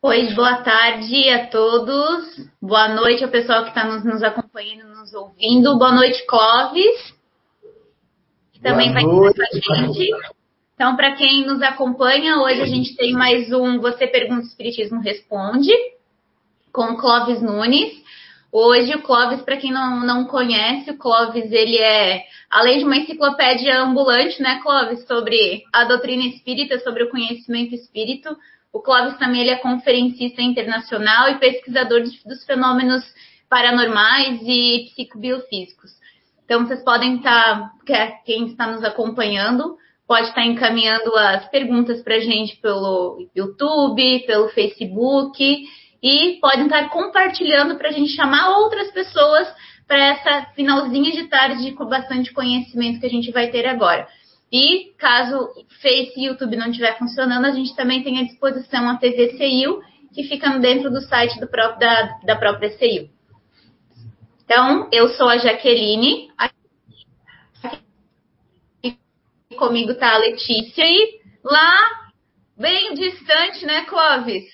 Pois boa tarde a todos. Boa noite ao pessoal que está nos, nos, acompanhando, nos ouvindo. Boa noite, Clóvis, que também vai estar com a gente. Então, para quem nos acompanha, hoje a gente tem mais um Você Pergunta, Espiritismo Responde, com Clóvis Nunes. Hoje o Clóvis, para quem não, não conhece, o Clóvis, ele é, além de uma enciclopédia ambulante, né, Clóvis, sobre a doutrina espírita, sobre o conhecimento espírito, o Clóvis também ele é conferencista internacional e pesquisador dos fenômenos paranormais e psicobiofísicos. Então, vocês podem estar, quem está nos acompanhando, pode estar encaminhando as perguntas para a gente pelo YouTube, pelo Facebook e podem estar compartilhando para a gente chamar outras pessoas para essa finalzinha de tarde com bastante conhecimento que a gente vai ter agora. E caso Face e YouTube não estiver funcionando, a gente também tem à disposição a TV CIU, que fica dentro do site do próprio, da, da própria CIU. Então, eu sou a Jaqueline. Aqui comigo está a Letícia. E lá, bem distante, né, Clóvis?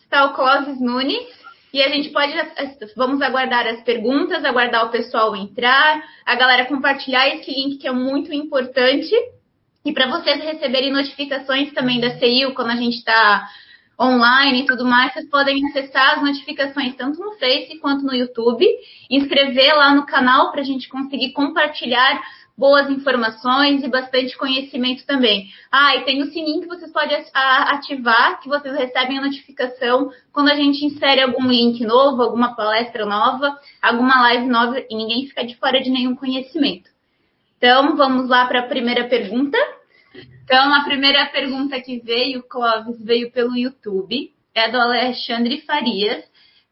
Está o Clóvis Nunes. E a gente pode, vamos aguardar as perguntas, aguardar o pessoal entrar, a galera compartilhar esse link que é muito importante. E para vocês receberem notificações também da CIU quando a gente está online e tudo mais, vocês podem acessar as notificações tanto no Face quanto no YouTube, inscrever lá no canal para a gente conseguir compartilhar boas informações e bastante conhecimento também. Ah, e tem o sininho que vocês podem ativar, que vocês recebem a notificação quando a gente insere algum link novo, alguma palestra nova, alguma live nova e ninguém fica de fora de nenhum conhecimento. Então, vamos lá para a primeira pergunta. Então, a primeira pergunta que veio, Clóvis, veio pelo YouTube, é do Alexandre Farias.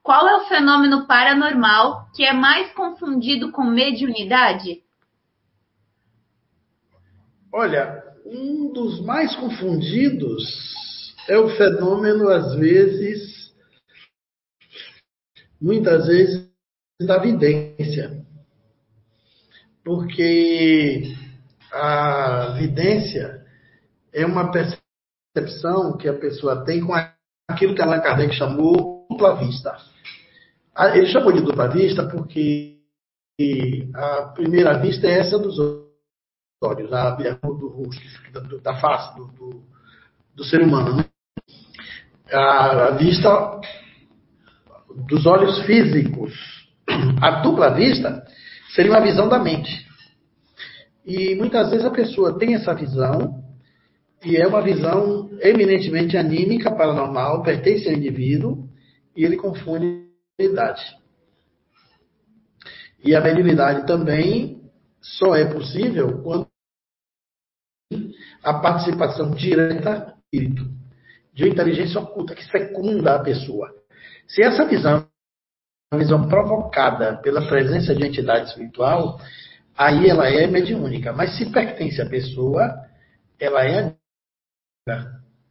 Qual é o fenômeno paranormal que é mais confundido com mediunidade? Olha, um dos mais confundidos é o fenômeno, às vezes, muitas vezes, da vidência. Porque a vidência é uma percepção que a pessoa tem com aquilo que Allan Kardec chamou dupla vista. Ele chamou de dupla vista porque a primeira vista é essa dos outros olhos, a do rosto, da face do, do, do ser humano. Né? A, a vista dos olhos físicos. A dupla vista seria uma visão da mente. E muitas vezes a pessoa tem essa visão, e é uma visão eminentemente anímica, paranormal, pertence ao indivíduo, e ele confunde a idade. E a mediunidade também só é possível quando a participação direta do espírito, de uma inteligência oculta que secunda a pessoa. Se essa visão é uma visão provocada pela presença de entidade espiritual, aí ela é mediúnica. Mas se pertence à pessoa, ela é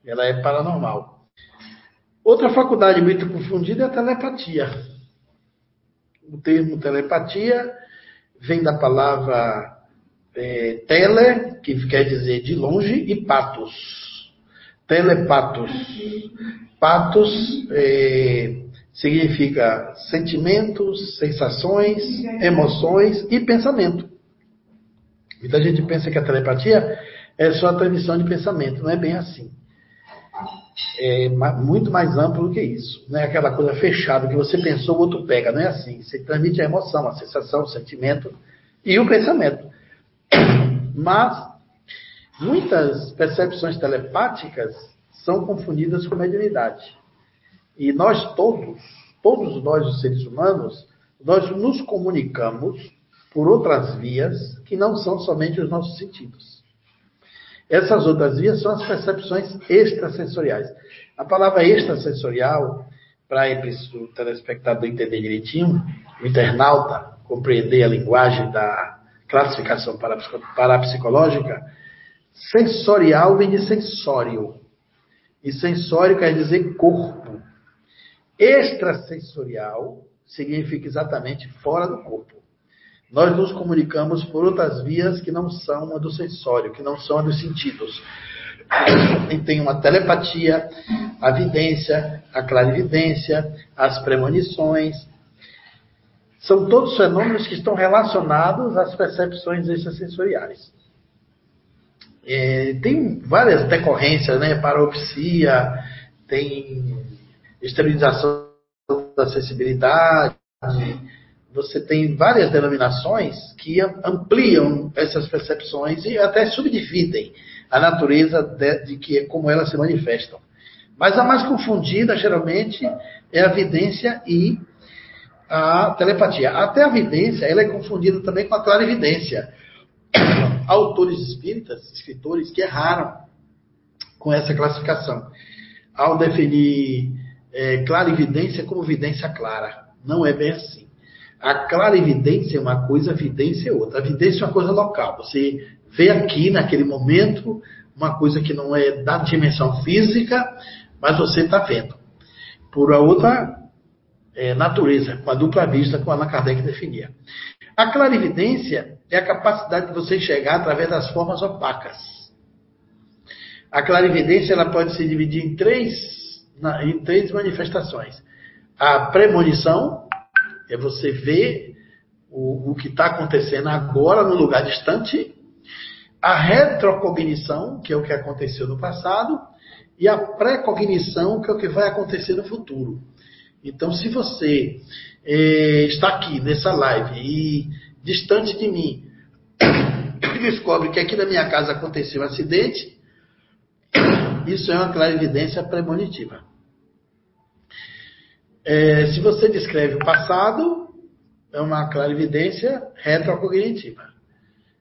ela é paranormal. Outra faculdade muito confundida é a telepatia. O termo telepatia vem da palavra é, tele, que quer dizer de longe, e patos. Telepatos. Patos é, significa sentimentos, sensações, emoções e pensamento. Muita gente pensa que a telepatia é só a transmissão de pensamento, não é bem assim. É muito mais amplo do que isso. Não é aquela coisa fechada que você pensou, o outro pega. Não é assim. Você transmite a emoção, a sensação, o sentimento e o pensamento. Mas muitas percepções telepáticas são confundidas com mediunidade. E nós todos, todos nós os seres humanos, nós nos comunicamos por outras vias que não são somente os nossos sentidos. Essas outras vias são as percepções extrasensoriais. A palavra extrasensorial, para o telespectador entender direitinho, o internauta compreender a linguagem da classificação parapsicológica, sensorial vem de sensório. E sensório quer dizer corpo. Extrasensorial significa exatamente fora do corpo. Nós nos comunicamos por outras vias que não são a do sensório, que não são a dos sentidos. E tem uma telepatia, a vidência, a clarividência, as premonições. São todos fenômenos que estão relacionados às percepções extrasensoriais. É, tem várias decorrências, né? Paropsia, tem estabilização da sensibilidade, você tem várias denominações que ampliam essas percepções e até subdividem a natureza de, de que como elas se manifestam. Mas a mais confundida, geralmente, é a vidência e a telepatia. Até a vidência, ela é confundida também com a clarividência. Autores espíritas, escritores, que erraram com essa classificação. Ao definir é, clarividência como vidência clara. Não é bem assim. A clarividência é uma coisa, a vidência é outra. A vidência é uma coisa local. Você vê aqui, naquele momento, uma coisa que não é da dimensão física, mas você está vendo. Por a outra é, natureza, com a dupla vista, como Allan Kardec definia. A clarividência é a capacidade de você enxergar através das formas opacas. A clarividência ela pode se dividir em três, em três manifestações. A premonição, é você ver o, o que está acontecendo agora no lugar distante. A retrocognição, que é o que aconteceu no passado. E a precognição, que é o que vai acontecer no futuro. Então, se você é, está aqui nessa live e distante de mim, descobre que aqui na minha casa aconteceu um acidente, isso é uma clarividência premonitiva. É, se você descreve o passado, é uma clarividência retrocognitiva.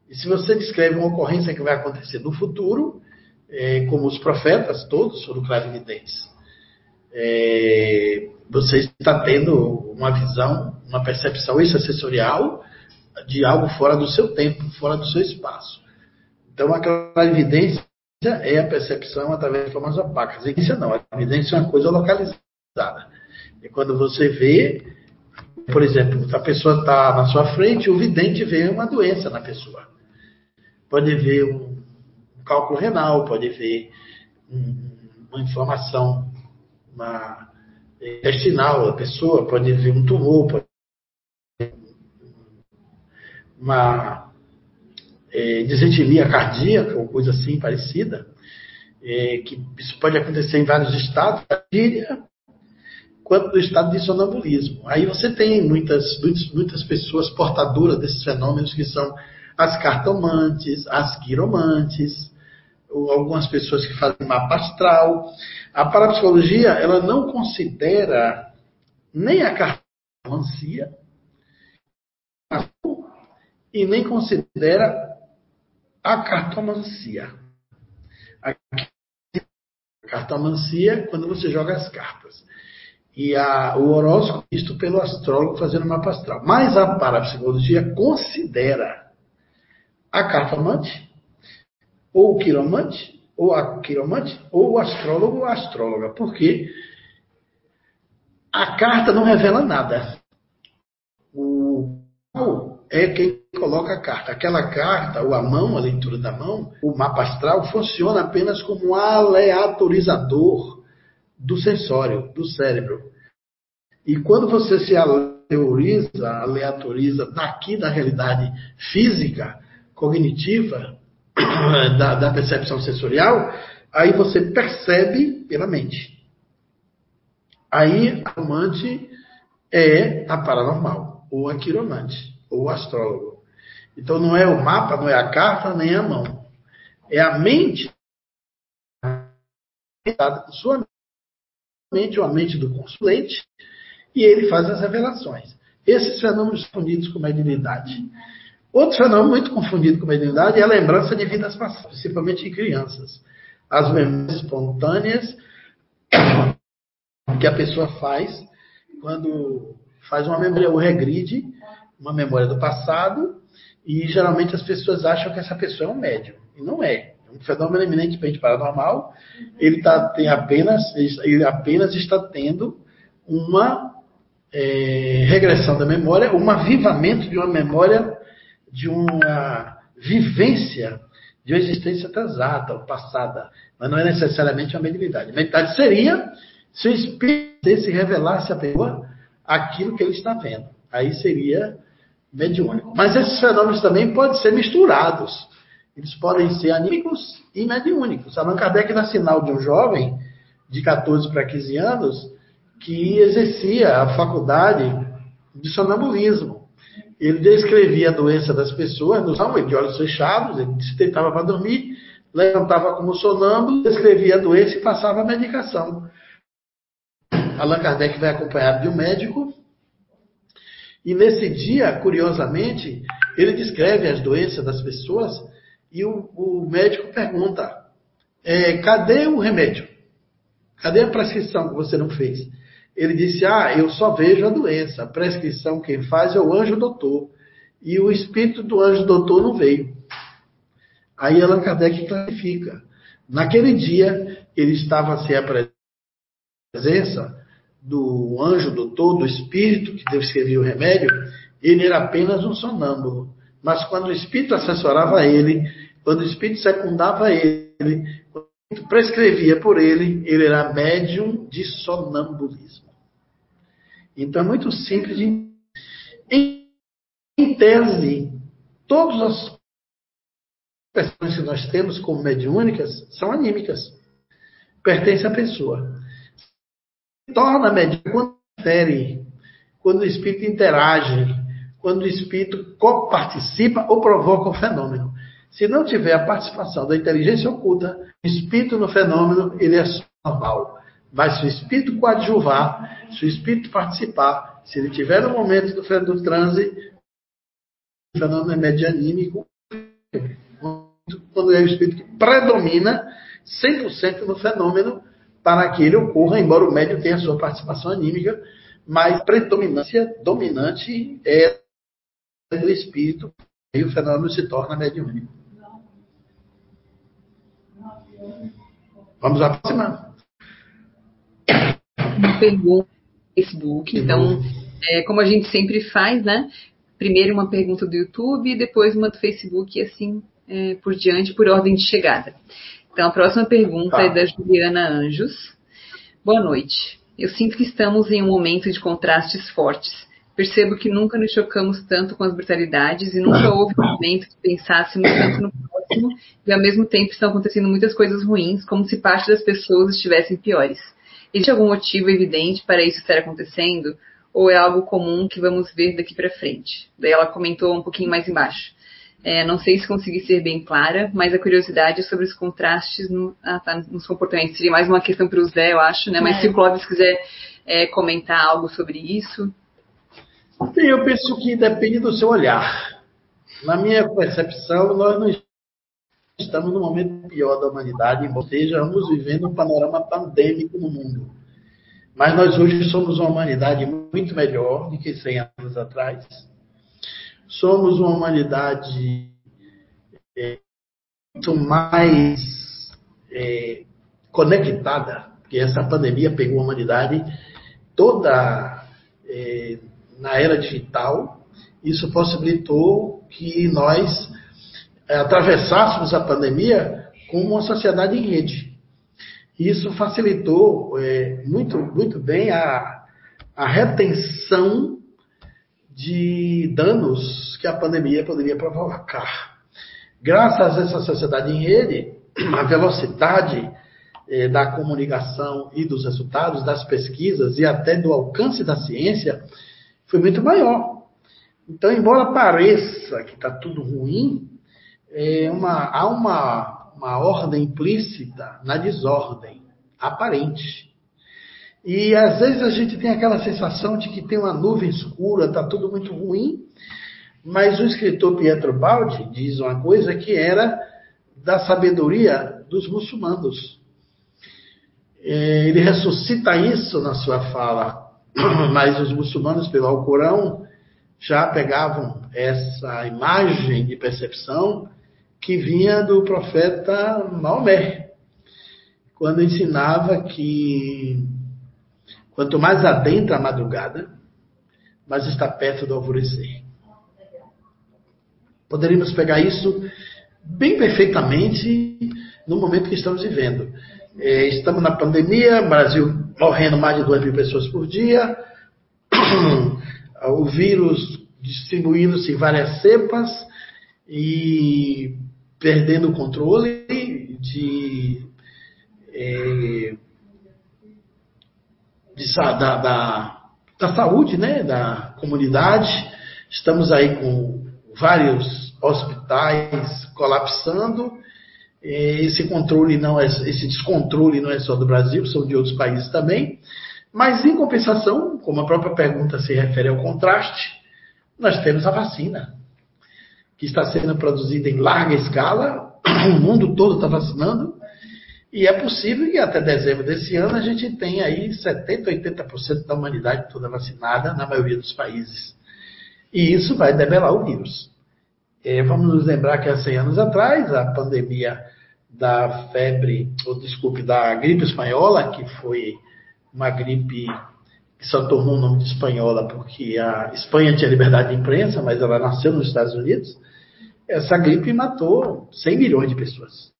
E se você descreve uma ocorrência que vai acontecer no futuro, é, como os profetas todos foram clarividentes, é, você está tendo uma visão, uma percepção extrasensorial de algo fora do seu tempo, fora do seu espaço. Então, a clarividência é a percepção através de formas opacas. A evidência não, a evidência é uma coisa localizada. E quando você vê, por exemplo, a pessoa está na sua frente, o vidente vê uma doença na pessoa. Pode ver um, cálculo renal, pode ver um, uma inflamação uma, intestinal da pessoa, pode ver um tumor, pode ver uma é, desetilia cardíaca ou coisa assim parecida, é, que isso pode acontecer em vários estados. A quanto do estado de sonambulismo. Aí você tem muitas, muitas, muitas pessoas portadoras desses fenômenos que são as cartomantes, as quiromantes, algumas pessoas que fazem mapa astral. A parapsicologia, ela não considera nem a cartomancia e nem considera a cartomancia. A cartomancia é quando você joga as cartas e a, o horóscopo visto pelo astrólogo fazendo mapa astral. Mas a parapsicologia considera a cartomante, ou o quiromante, ou a quiromante, ou o astrólogo ou a astróloga. Porque a carta não revela nada. O é quem coloca a carta. Aquela carta, ou a mão, a leitura da mão, o mapa astral, funciona apenas como um aleatorizador do sensório, do cérebro. E quando você se aleatoriza, aleatoriza daqui da realidade física, cognitiva, da, da percepção sensorial, aí você percebe pela mente. Aí a amante é a paranormal, ou a quiromante, ou o astrólogo. Então não é o mapa, não é a carta, nem a mão. É a mente sua mente ou a mente do consulente, e ele faz as revelações. Esses fenômenos confundidos com mediunidade. Outro fenômeno muito confundido com mediunidade é a lembrança de vidas passadas, principalmente em crianças. As memórias espontâneas que a pessoa faz quando faz uma memória ou regride uma memória do passado e geralmente as pessoas acham que essa pessoa é um médium. E não é um fenômeno eminentemente paranormal, ele, tá, tem apenas, ele apenas está tendo uma é, regressão da memória, um avivamento de uma memória, de uma vivência de uma existência transata ou passada, mas não é necessariamente uma mediunidade. Mediunidade seria se o espírito se revelasse à pessoa aquilo que ele está vendo. Aí seria mediúnico. Mas esses fenômenos também podem ser misturados. Eles podem ser anímicos e mediúnicos. Allan Kardec dá sinal de um jovem de 14 para 15 anos que exercia a faculdade de sonambulismo. Ele descrevia a doença das pessoas, no salmo, de olhos fechados, ele se deitava para dormir, levantava como sonâmbulo, descrevia a doença e passava a medicação. Allan Kardec vai acompanhado de um médico, e nesse dia, curiosamente, ele descreve as doenças das pessoas e o, o médico pergunta: é, cadê o remédio? Cadê a prescrição que você não fez? Ele disse: Ah, eu só vejo a doença. A prescrição quem faz é o anjo doutor. E o espírito do anjo doutor não veio. Aí Allan Kardec clarifica. Naquele dia, ele estava sem a presença do anjo doutor, do espírito que descrevia o remédio, ele era apenas um sonâmbulo. Mas quando o Espírito assessorava ele, quando o Espírito secundava ele, quando o Espírito prescrevia por ele, ele era médium de sonambulismo. Então é muito simples de. Em, em tese, todas as pessoas que nós temos como mediúnicas são anímicas. Pertence à pessoa. Torna mediúnica quando fere, quando o espírito interage, quando o espírito coparticipa ou provoca o fenômeno. Se não tiver a participação da inteligência oculta, o espírito no fenômeno, ele é normal. Mas se o espírito coadjuvar, se o espírito participar, se ele tiver no momento do, do transe, fenômeno é medianímico, quando é o espírito que predomina 100% no fenômeno para que ele ocorra, embora o médium tenha sua participação anímica, mas predominância dominante é do espírito e o fenômeno se torna mediúnico. Vamos à próxima. No Facebook. Então, é, como a gente sempre faz, né? Primeiro uma pergunta do YouTube, depois uma do Facebook e assim é, por diante, por ordem de chegada. Então, a próxima pergunta tá. é da Juliana Anjos. Boa noite. Eu sinto que estamos em um momento de contrastes fortes Percebo que nunca nos chocamos tanto com as brutalidades e nunca houve um momento que pensássemos tanto no próximo e ao mesmo tempo estão acontecendo muitas coisas ruins, como se parte das pessoas estivessem piores. Existe algum motivo evidente para isso estar acontecendo? Ou é algo comum que vamos ver daqui para frente? Daí ela comentou um pouquinho mais embaixo. É, não sei se consegui ser bem clara, mas a curiosidade é sobre os contrastes no, ah, tá, nos comportamentos. Seria mais uma questão para o Zé, eu acho, né? Mas é. se o Clóvis quiser é, comentar algo sobre isso. Eu penso que depende do seu olhar. Na minha percepção, nós não estamos no momento pior da humanidade, embora estejamos vivendo um panorama pandêmico no mundo. Mas nós hoje somos uma humanidade muito melhor do que 100 anos atrás. Somos uma humanidade é, muito mais é, conectada, porque essa pandemia pegou a humanidade toda é, na era digital, isso possibilitou que nós atravessássemos a pandemia como uma sociedade em rede. Isso facilitou é, muito, muito bem a, a retenção de danos que a pandemia poderia provocar. Graças a essa sociedade em rede, a velocidade é, da comunicação e dos resultados das pesquisas e até do alcance da ciência foi muito maior. Então, embora pareça que está tudo ruim, é uma, há uma, uma ordem implícita na desordem aparente. E às vezes a gente tem aquela sensação de que tem uma nuvem escura, está tudo muito ruim, mas o escritor Pietro Baldi diz uma coisa que era da sabedoria dos muçulmanos. É, ele ressuscita isso na sua fala. mas os muçulmanos, pelo Alcorão, já pegavam essa imagem de percepção que vinha do profeta Maomé, quando ensinava que quanto mais adentra a madrugada, mais está perto do alvorecer. Poderíamos pegar isso bem perfeitamente no momento que estamos vivendo. É, estamos na pandemia, Brasil morrendo mais de 2 mil pessoas por dia, o vírus distribuindo-se em várias cepas e perdendo o controle de, é, de da, da, da, saúde né, da comunidade. Estamos aí com vários hospitais colapsando. Esse controle não é, esse descontrole não é só do Brasil, são de outros países também. Mas em compensação, como a própria pergunta se refere ao contraste, nós temos a vacina, que está sendo produzida em larga escala, o mundo todo está vacinando, e é possível que até dezembro desse ano a gente tenha aí 70%, 80% da humanidade toda vacinada na maioria dos países. E isso vai debelar o vírus. É, vamos nos lembrar que há 100 anos atrás, a pandemia da febre, ou desculpe, da gripe espanhola, que foi uma gripe que só tornou o nome de espanhola porque a Espanha tinha liberdade de imprensa, mas ela nasceu nos Estados Unidos. Essa gripe matou 100 milhões de pessoas.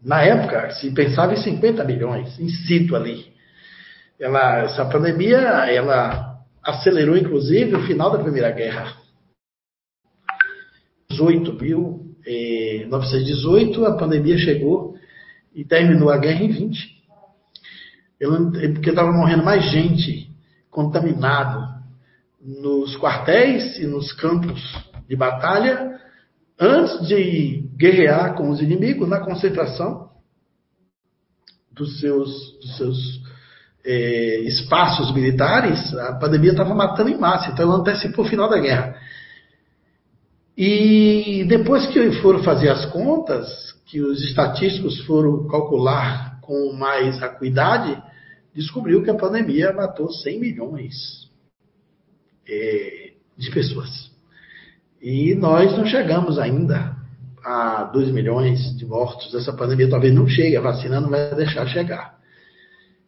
Na época, se pensava em 50 milhões, in situ ali. Ela, essa pandemia, ela acelerou, inclusive, o final da Primeira Guerra. 18 mil, eh, 1918, a pandemia chegou e terminou a guerra em 20. É porque estava morrendo mais gente contaminado nos quartéis e nos campos de batalha antes de guerrear com os inimigos na concentração dos seus, dos seus é, espaços militares, a pandemia estava matando em massa, então ela antecipou o final da guerra. E depois que foram fazer as contas, que os estatísticos foram calcular com mais acuidade, descobriu que a pandemia matou 100 milhões é, de pessoas. E nós não chegamos ainda a 2 milhões de mortos. Essa pandemia talvez não chegue, a vacina não vai deixar chegar.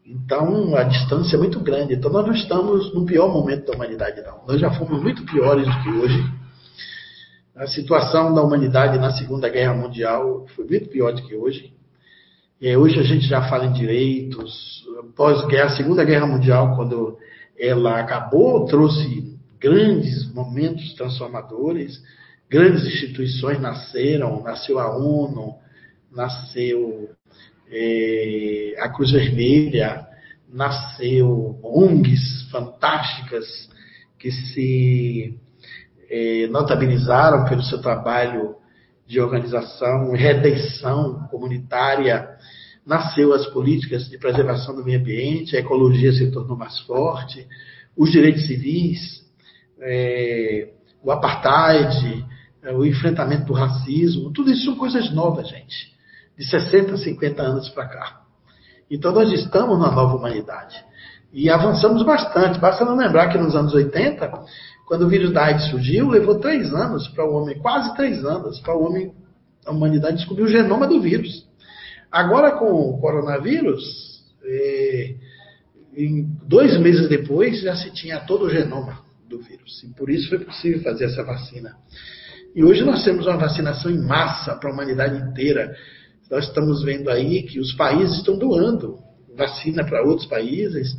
Então, a distância é muito grande. Então, nós não estamos no pior momento da humanidade, não. Nós já fomos muito piores do que hoje. A situação da humanidade na Segunda Guerra Mundial foi muito pior do que hoje. E hoje a gente já fala em direitos. Pós-guerra, Segunda Guerra Mundial, quando ela acabou, trouxe grandes momentos transformadores, grandes instituições nasceram, nasceu a ONU, nasceu é, a Cruz Vermelha, nasceu ONGs fantásticas que se é, notabilizaram pelo seu trabalho de organização, redenção comunitária, nasceu as políticas de preservação do meio ambiente, a ecologia se tornou mais forte, os direitos civis, é, o apartheid, é, o enfrentamento do racismo, tudo isso são coisas novas, gente, de 60, 50 anos para cá. Então nós estamos na nova humanidade. E avançamos bastante. Basta não lembrar que nos anos 80 quando o vírus da AIDS surgiu, levou três anos para o homem, quase três anos, para o homem, a humanidade descobrir o genoma do vírus. Agora, com o coronavírus, é, em dois meses depois, já se tinha todo o genoma do vírus. E por isso foi possível fazer essa vacina. E hoje nós temos uma vacinação em massa para a humanidade inteira. Nós estamos vendo aí que os países estão doando vacina para outros países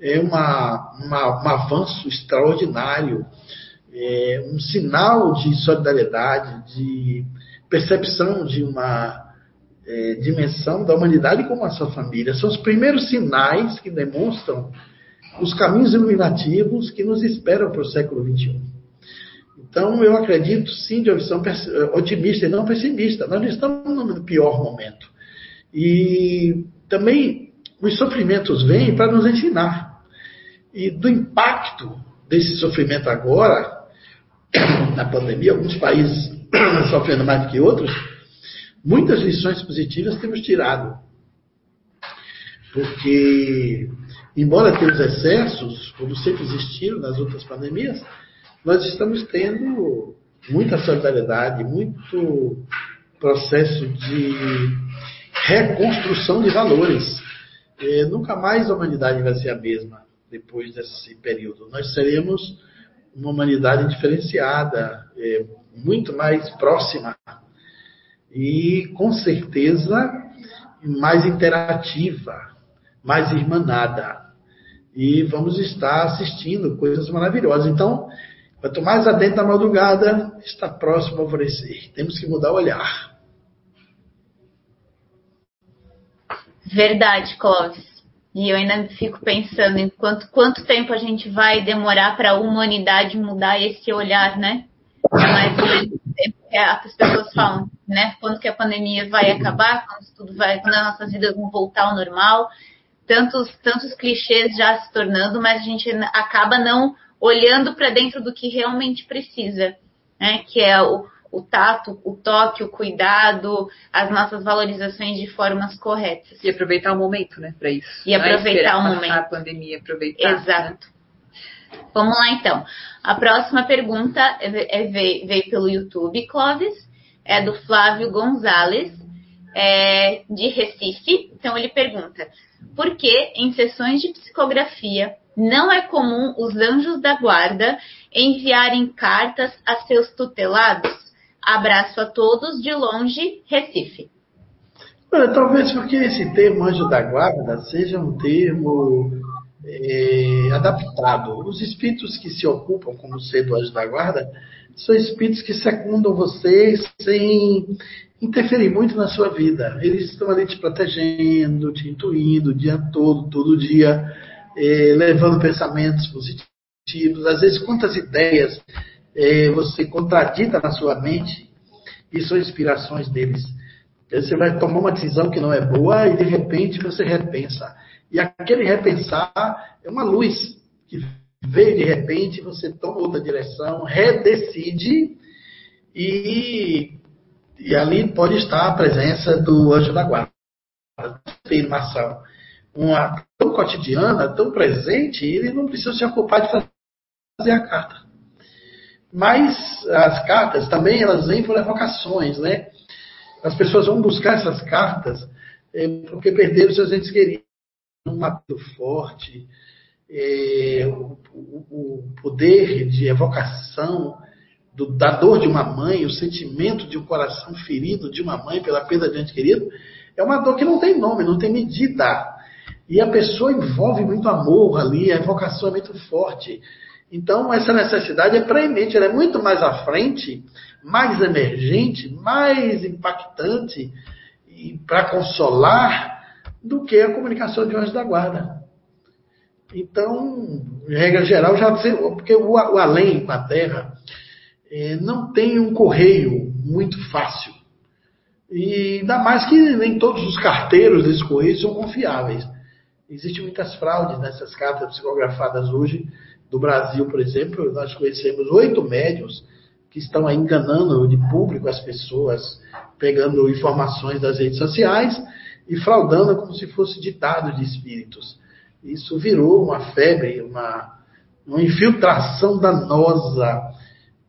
é uma, uma, um avanço extraordinário, é um sinal de solidariedade, de percepção de uma é, dimensão da humanidade como a sua família. São os primeiros sinais que demonstram os caminhos iluminativos que nos esperam para o século XXI. Então, eu acredito sim de uma visão otimista e não pessimista. Nós não estamos no pior momento. E também os sofrimentos vêm para nos ensinar e do impacto desse sofrimento agora, na pandemia, alguns países sofrendo mais do que outros, muitas lições positivas temos tirado. Porque, embora tenhamos excessos, como sempre existiram nas outras pandemias, nós estamos tendo muita solidariedade, muito processo de reconstrução de valores. Nunca mais a humanidade vai ser a mesma depois desse período. Nós seremos uma humanidade diferenciada, é, muito mais próxima e, com certeza, mais interativa, mais irmanada. E vamos estar assistindo coisas maravilhosas. Então, quanto mais adentro da madrugada, está próximo ao alvorecer. Temos que mudar o olhar. Verdade, Clóvis. E eu ainda fico pensando em quanto, quanto tempo a gente vai demorar para a humanidade mudar esse olhar, né? É mais é, as pessoas falam, né? Quando que a pandemia vai acabar, quando tudo vai, quando as nossas vidas vão voltar ao normal. Tantos, tantos clichês já se tornando, mas a gente acaba não olhando para dentro do que realmente precisa, né? Que é o, o tato, o toque, o cuidado, as nossas valorizações de formas corretas. E aproveitar o momento, né, para isso. E aproveitar o momento. A pandemia, aproveitar. Né? Exato. Né? Vamos lá, então. A próxima pergunta é, é, veio, veio, pelo YouTube, Clóvis, é do Flávio Gonzalez, é, de Recife. Então, ele pergunta: por que em sessões de psicografia não é comum os anjos da guarda enviarem cartas a seus tutelados? Abraço a todos de longe, Recife. Olha, talvez porque esse termo anjo da guarda seja um termo é, adaptado. Os espíritos que se ocupam como ser do anjo da guarda são espíritos que secundam você sem interferir muito na sua vida. Eles estão ali te protegendo, te intuindo o dia todo, todo dia, é, levando pensamentos positivos. Às vezes, quantas ideias é, você contradita na sua mente e são inspirações deles. Você vai tomar uma decisão que não é boa e de repente você repensa. E aquele repensar é uma luz que veio de repente, você toma outra direção, redecide e, e ali pode estar a presença do anjo da guarda. Afirmação. Uma tão cotidiana, tão presente, ele não precisa se ocupar de fazer a carta. Mas as cartas também elas vêm por evocações, né? As pessoas vão buscar essas cartas é, porque perderam seus entes queridos. Um apelo forte, é, o, o, o, poder de evocação do, da dor de uma mãe, o sentimento de um coração ferido de uma mãe pela perda de ente querido, é uma dor que não tem nome, não tem medida. E a pessoa envolve muito amor ali, a evocação é muito forte. Então, essa necessidade é preemente, ela é muito mais à frente, mais emergente, mais impactante para consolar do que a comunicação de anjos da guarda. Então, regra geral, já porque o, o além com a Terra é, não tem um correio muito fácil. E ainda mais que nem todos os carteiros desse correio são confiáveis. Existem muitas fraudes nessas cartas psicografadas hoje do Brasil, por exemplo, nós conhecemos oito médios que estão aí enganando de público as pessoas, pegando informações das redes sociais e fraudando como se fosse ditado de espíritos. Isso virou uma febre, uma, uma infiltração danosa,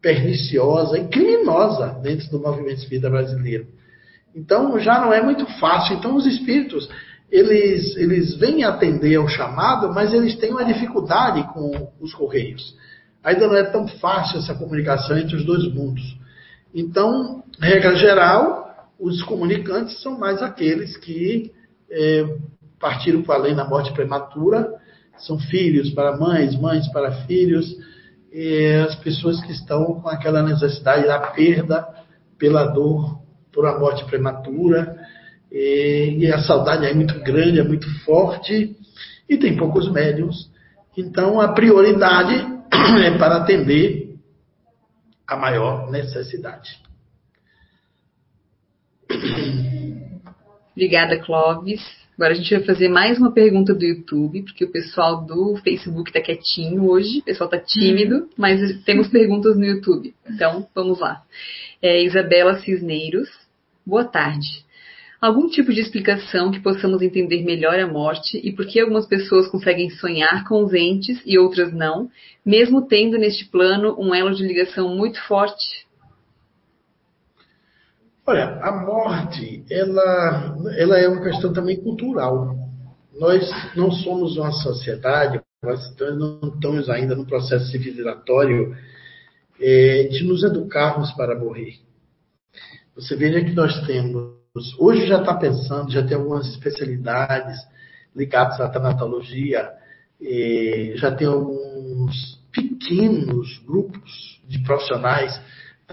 perniciosa e criminosa dentro do movimento espírita brasileiro. Então já não é muito fácil. Então os espíritos eles, eles vêm atender ao chamado, mas eles têm uma dificuldade com os correios. Ainda não é tão fácil essa comunicação entre os dois mundos. Então, regra geral, os comunicantes são mais aqueles que é, partiram para além da morte prematura, são filhos para mães, mães para filhos, as pessoas que estão com aquela necessidade da perda pela dor por a morte prematura e, a saudade é muito grande, é muito forte, e tem poucos médiums. Então, a prioridade é para atender a maior necessidade. Obrigada, Clóvis. Agora a gente vai fazer mais uma pergunta do YouTube, porque o pessoal do Facebook está quietinho hoje, o pessoal está tímido, mas temos perguntas no YouTube. Então, vamos lá. É, Isabela Cisneiros, boa tarde algum tipo de explicação que possamos entender melhor a morte e por que algumas pessoas conseguem sonhar com os entes e outras não, mesmo tendo neste plano um elo de ligação muito forte? Olha, a morte, ela, ela é uma questão também cultural. Nós não somos uma sociedade, nós não estamos ainda no processo civilizatório é, de nos educarmos para morrer. Você veja que nós temos, hoje já está pensando, já tem algumas especialidades ligadas à tanatologia, é, já tem alguns pequenos grupos de profissionais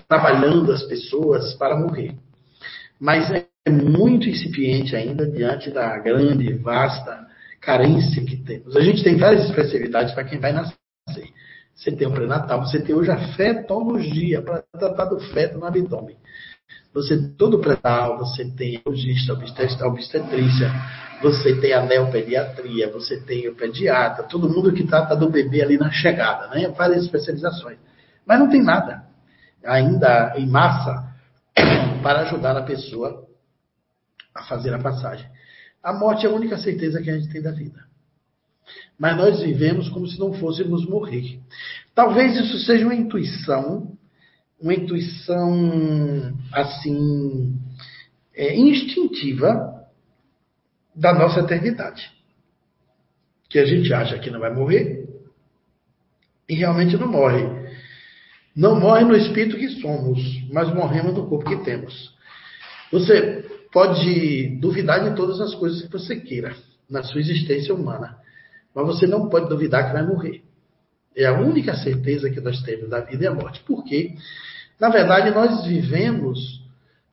trabalhando as pessoas para morrer. Mas é muito incipiente ainda diante da grande, vasta carência que temos. A gente tem várias especialidades para quem vai nascer. Você tem o pré-natal, você tem hoje a fetologia para tratar do feto no abdômen. Você tem todo o pré-natal, você tem logista, obstetrícia, você tem a neopediatria, você tem o pediatra, todo mundo que trata do bebê ali na chegada, né? Várias especializações. Mas não tem nada ainda em massa para ajudar a pessoa a fazer a passagem. A morte é a única certeza que a gente tem da vida mas nós vivemos como se não fôssemos morrer. Talvez isso seja uma intuição, uma intuição assim é, instintiva da nossa eternidade, que a gente acha que não vai morrer e realmente não morre. Não morre no espírito que somos, mas morremos no corpo que temos. Você pode duvidar de todas as coisas que você queira na sua existência humana. Mas você não pode duvidar que vai morrer. É a única certeza que nós temos da vida e a morte. Por quê? Na verdade, nós vivemos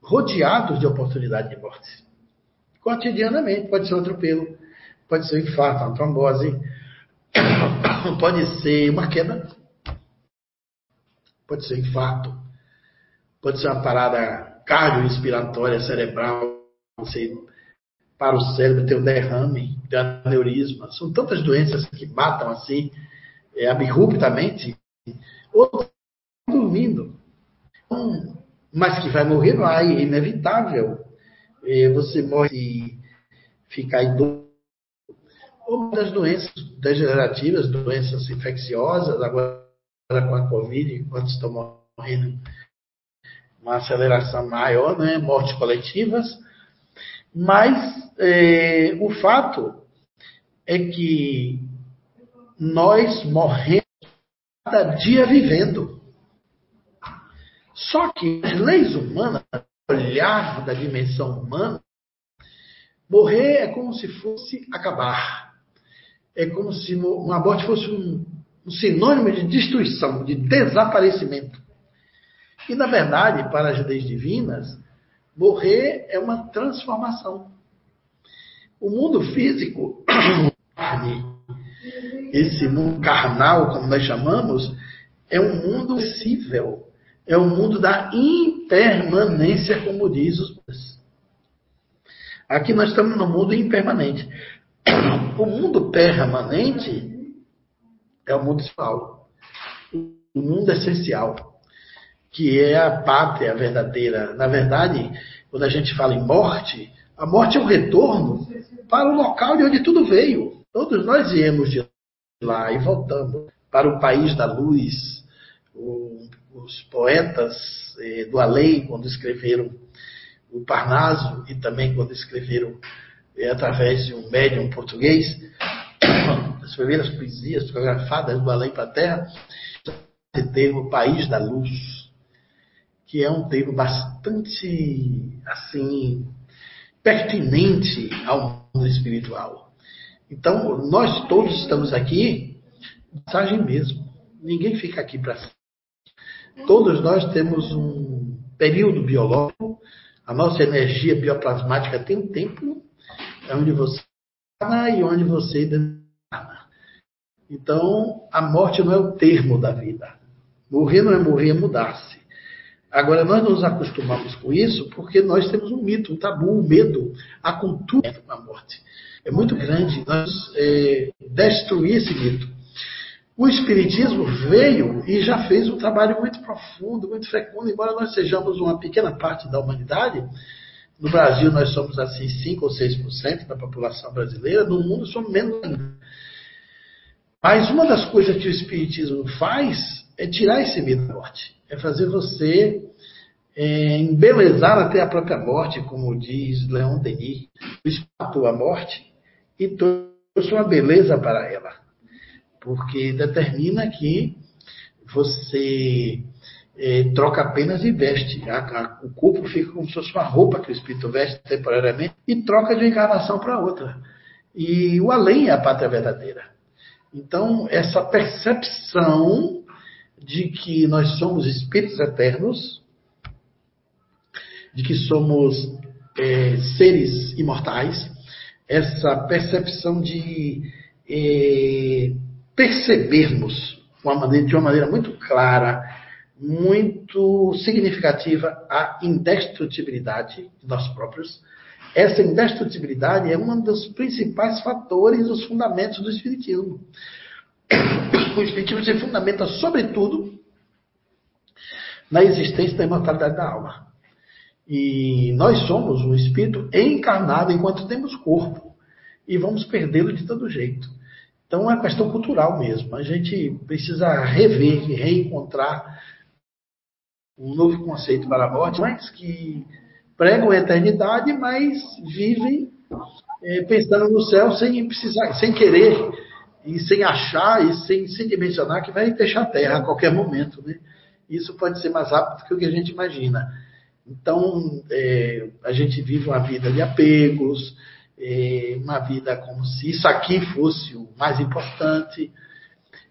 rodeados de oportunidade de morte. Cotidianamente. Pode ser um atropelo, pode ser um infarto, uma trombose, pode ser uma queda, pode ser infarto, pode ser uma parada cardiorrespiratória cerebral, você para o cérebro, ter um derrame, ter aneurisma. São tantas doenças que matam assim, é, abruptamente, ou dormindo. Um, mas que vai morrer vai, é inevitável. É, você morre e ficar idoso. Ou das doenças degenerativas, doenças infecciosas, agora com a Covid, enquanto estão morrendo, uma aceleração maior, né? mortes coletivas mas é, o fato é que nós morremos cada dia vivendo. Só que as leis humanas, olhar da dimensão humana, morrer é como se fosse acabar. É como se uma morte fosse um, um sinônimo de destruição, de desaparecimento. E, na verdade, para as leis divinas, Morrer é uma transformação. O mundo físico, esse mundo carnal, como nós chamamos, é um mundo possível. É o um mundo da impermanência, como diz os. Aqui nós estamos no mundo impermanente. O mundo permanente é o mundo espiritual. O mundo essencial que é a pátria verdadeira. Na verdade, quando a gente fala em morte, a morte é o retorno para o local de onde tudo veio. Todos nós viemos de lá e voltamos para o país da luz. Os poetas eh, do além, quando escreveram o Parnaso e também quando escreveram eh, através de um médium português, as primeiras poesias fotografadas do além para a terra, esse termo país da luz que é um termo bastante, assim, pertinente ao mundo espiritual. Então, nós todos estamos aqui, mensagem mesmo. Ninguém fica aqui para Todos nós temos um período biológico, a nossa energia bioplasmática tem um tempo onde você e onde você Então, a morte não é o termo da vida. Morrer não é morrer, é mudar-se. Agora, nós nos acostumamos com isso porque nós temos um mito, um tabu, um medo, a cultura com a morte. É muito grande nós é, destruir esse mito. O Espiritismo veio e já fez um trabalho muito profundo, muito fecundo, embora nós sejamos uma pequena parte da humanidade. No Brasil, nós somos assim 5 ou 6% da população brasileira, no mundo somos menos ainda. Mas uma das coisas que o Espiritismo faz é tirar esse medo da morte é fazer você é, embelezar até a própria morte, como diz Leon Denis, o espato à morte e trouxe uma beleza para ela, porque determina que você é, troca apenas e veste. A, a, o corpo fica como se fosse uma roupa que o espírito veste temporariamente e troca de uma encarnação para outra. E o além é a pátria verdadeira. Então, essa percepção de que nós somos espíritos eternos, de que somos é, seres imortais, essa percepção de é, percebermos uma maneira, de uma maneira muito clara, muito significativa, a indestrutibilidade de nós próprios. Essa indestrutibilidade é um dos principais fatores, os fundamentos do Espiritismo. O Espiritismo se fundamenta, sobretudo, na existência da imortalidade da alma. E nós somos um espírito encarnado enquanto temos corpo. E vamos perdê-lo de todo jeito. Então é uma questão cultural mesmo. A gente precisa rever, reencontrar um novo conceito para a morte, mas que pregam a eternidade, mas vivem é, pensando no céu sem precisar, sem querer e sem achar e sem, sem dimensionar que vai deixar a Terra a qualquer momento. Né? Isso pode ser mais rápido que o que a gente imagina. Então, é, a gente vive uma vida de apegos, é, uma vida como se isso aqui fosse o mais importante.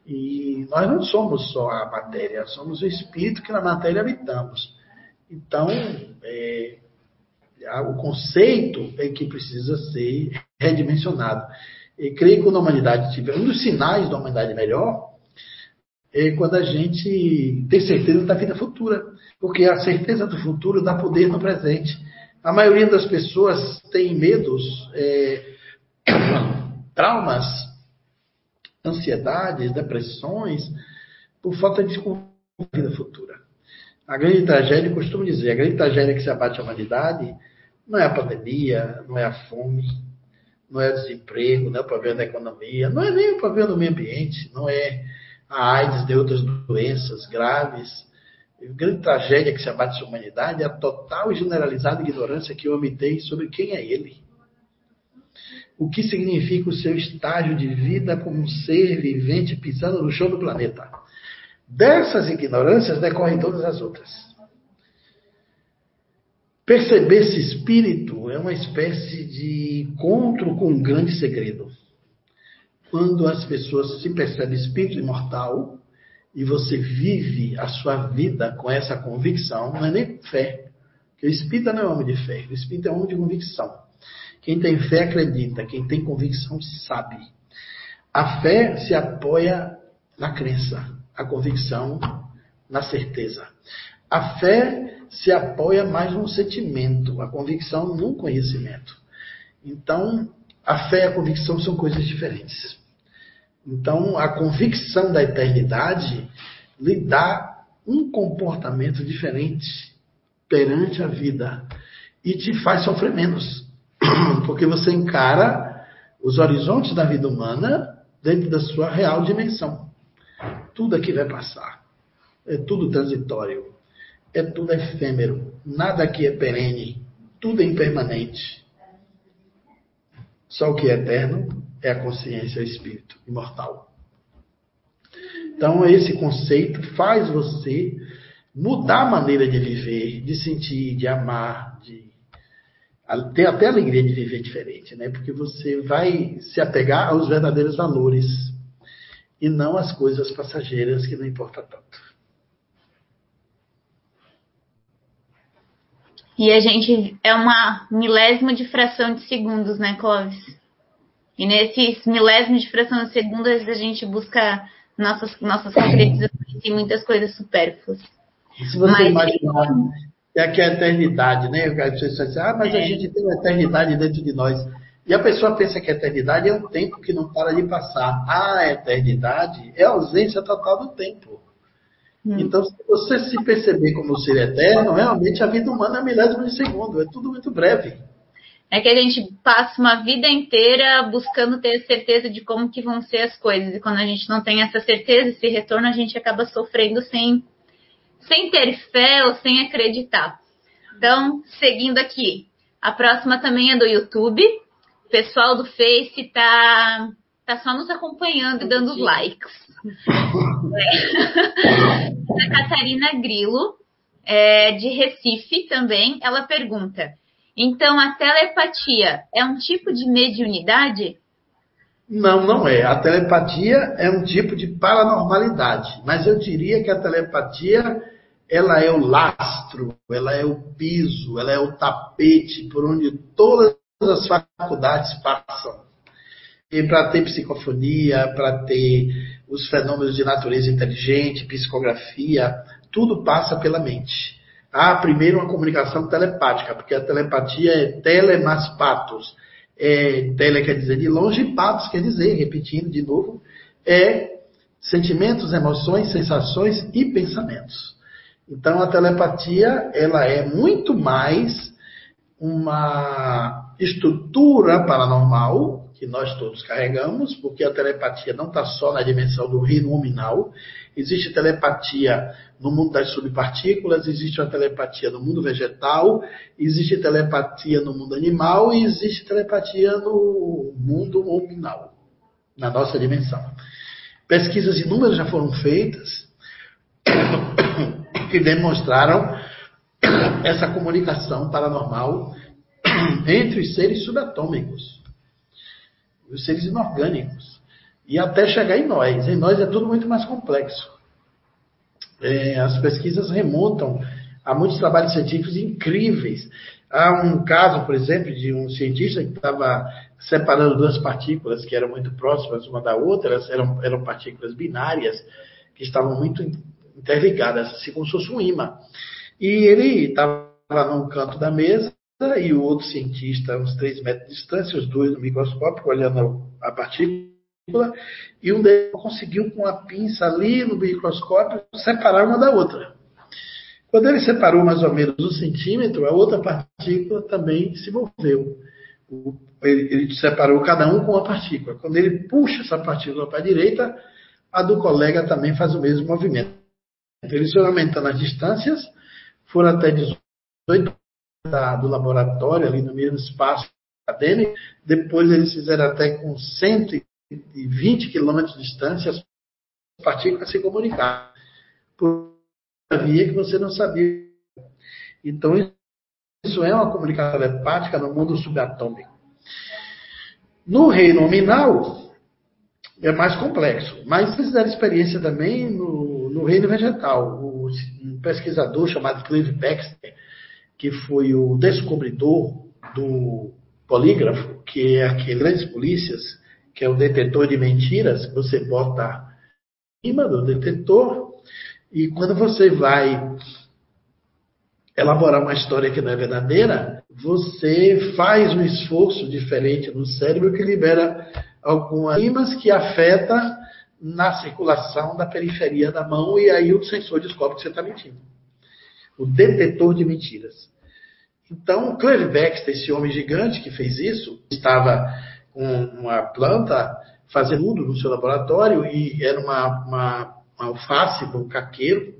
E nós não somos só a matéria, somos o espírito que na matéria habitamos. Então, é, o conceito é que precisa ser redimensionado. E creio que quando a humanidade tiver um dos sinais da humanidade melhor é quando a gente tem certeza da vida futura, porque a certeza do futuro dá poder no presente. A maioria das pessoas tem medos, é, traumas, ansiedades, depressões, por falta de vida futura. A grande tragédia, costumo dizer, a grande tragédia que se abate a humanidade não é a pandemia, não é a fome, não é o desemprego, não é o problema da economia, não é nem o problema do meio ambiente, não é a AIDS de outras doenças graves, a grande tragédia que se abate sobre a humanidade é a total e generalizada ignorância que o homem tem sobre quem é ele. O que significa o seu estágio de vida como um ser vivente pisando no chão do planeta. Dessas ignorâncias decorrem todas as outras. Perceber esse espírito é uma espécie de encontro com um grande segredo. Quando as pessoas se percebem espírito imortal, e você vive a sua vida com essa convicção, não é nem fé. Porque o espírita não é homem de fé, o espírita é homem de convicção. Quem tem fé acredita, quem tem convicção sabe. A fé se apoia na crença, a convicção na certeza. A fé se apoia mais num sentimento, a convicção num conhecimento. Então, a fé e a convicção são coisas diferentes. Então, a convicção da eternidade lhe dá um comportamento diferente perante a vida e te faz sofrer menos, porque você encara os horizontes da vida humana dentro da sua real dimensão. Tudo aqui vai passar, é tudo transitório, é tudo efêmero, nada aqui é perene, tudo é impermanente. Só o que é eterno é a consciência, o espírito imortal. Então, esse conceito faz você mudar a maneira de viver, de sentir, de amar, de ter até alegria de viver diferente, né? Porque você vai se apegar aos verdadeiros valores e não às coisas passageiras que não importa tanto. E a gente é uma milésima de fração de segundos, né, Clóvis? E nesses milésimos de fração de segundo, às vezes a gente busca nossas, nossas concretizações e muitas coisas supérfluas. Se você mas, imaginar é que é a eternidade, né? As pessoas dizem, ah, mas é. a gente tem uma eternidade dentro de nós. E a pessoa pensa que a eternidade é um tempo que não para de passar. A eternidade é a ausência total do tempo. Hum. Então, se você se perceber como ser eterno, realmente a vida humana é milésimo de segundo, é tudo muito breve. É que a gente passa uma vida inteira buscando ter certeza de como que vão ser as coisas. E quando a gente não tem essa certeza, esse retorno, a gente acaba sofrendo sem, sem ter fé ou sem acreditar. Então, seguindo aqui. A próxima também é do YouTube. O pessoal do Face tá, está só nos acompanhando e dando os likes. É. A Catarina Grilo, é, de Recife também, ela pergunta: então a telepatia é um tipo de mediunidade? Não, não é. A telepatia é um tipo de paranormalidade, mas eu diria que a telepatia ela é o lastro, ela é o piso, ela é o tapete por onde todas as faculdades passam. E para ter psicofonia, para ter os fenômenos de natureza inteligente, psicografia, tudo passa pela mente. Há primeiro uma comunicação telepática, porque a telepatia é telemaspatos. É, tele quer dizer de longe, patos quer dizer, repetindo de novo, é sentimentos, emoções, sensações e pensamentos. Então a telepatia ela é muito mais uma estrutura paranormal que nós todos carregamos, porque a telepatia não está só na dimensão do reino nominal. Existe telepatia no mundo das subpartículas, existe uma telepatia no mundo vegetal, existe telepatia no mundo animal e existe telepatia no mundo nominal, na nossa dimensão. Pesquisas inúmeras já foram feitas que demonstraram essa comunicação paranormal entre os seres subatômicos, os seres inorgânicos, e até chegar em nós. Em nós é tudo muito mais complexo. É, as pesquisas remontam a muitos trabalhos científicos incríveis. Há um caso, por exemplo, de um cientista que estava separando duas partículas que eram muito próximas uma da outra, eram, eram partículas binárias que estavam muito interligadas, assim como se fosse um imã. E ele estava num canto da mesa e o outro cientista, uns 3 metros de distância, os dois no microscópio, olhando a partícula, e um deles conseguiu, com a pinça ali no microscópio, separar uma da outra. Quando ele separou mais ou menos um centímetro, a outra partícula também se moveu. Ele, ele separou cada um com uma partícula. Quando ele puxa essa partícula para a direita, a do colega também faz o mesmo movimento. Eles foram aumentando as distâncias, foram até 18 da, do laboratório, ali no mesmo espaço acadêmico. Depois eles fizeram até com 120 quilômetros de distância as partículas se comunicar. Por via que você não sabia. Então, isso é uma comunicação telepática no mundo subatômico. No reino nominal, é mais complexo, mas fizeram experiência também no no reino vegetal. O, um pesquisador chamado Clive Baxter, que foi o descobridor do polígrafo, que é aquele grandes polícias, que é o detetor de mentiras, você bota em cima do detetor, e quando você vai elaborar uma história que não é verdadeira, você faz um esforço diferente no cérebro que libera algumas enzimas que afeta na circulação da periferia da mão e aí o sensor descobre que você está mentindo. O detetor de mentiras. Então, o Clive Baxter, esse homem gigante que fez isso, estava com uma planta fazendo tudo no seu laboratório e era uma, uma, uma alface, um caqueiro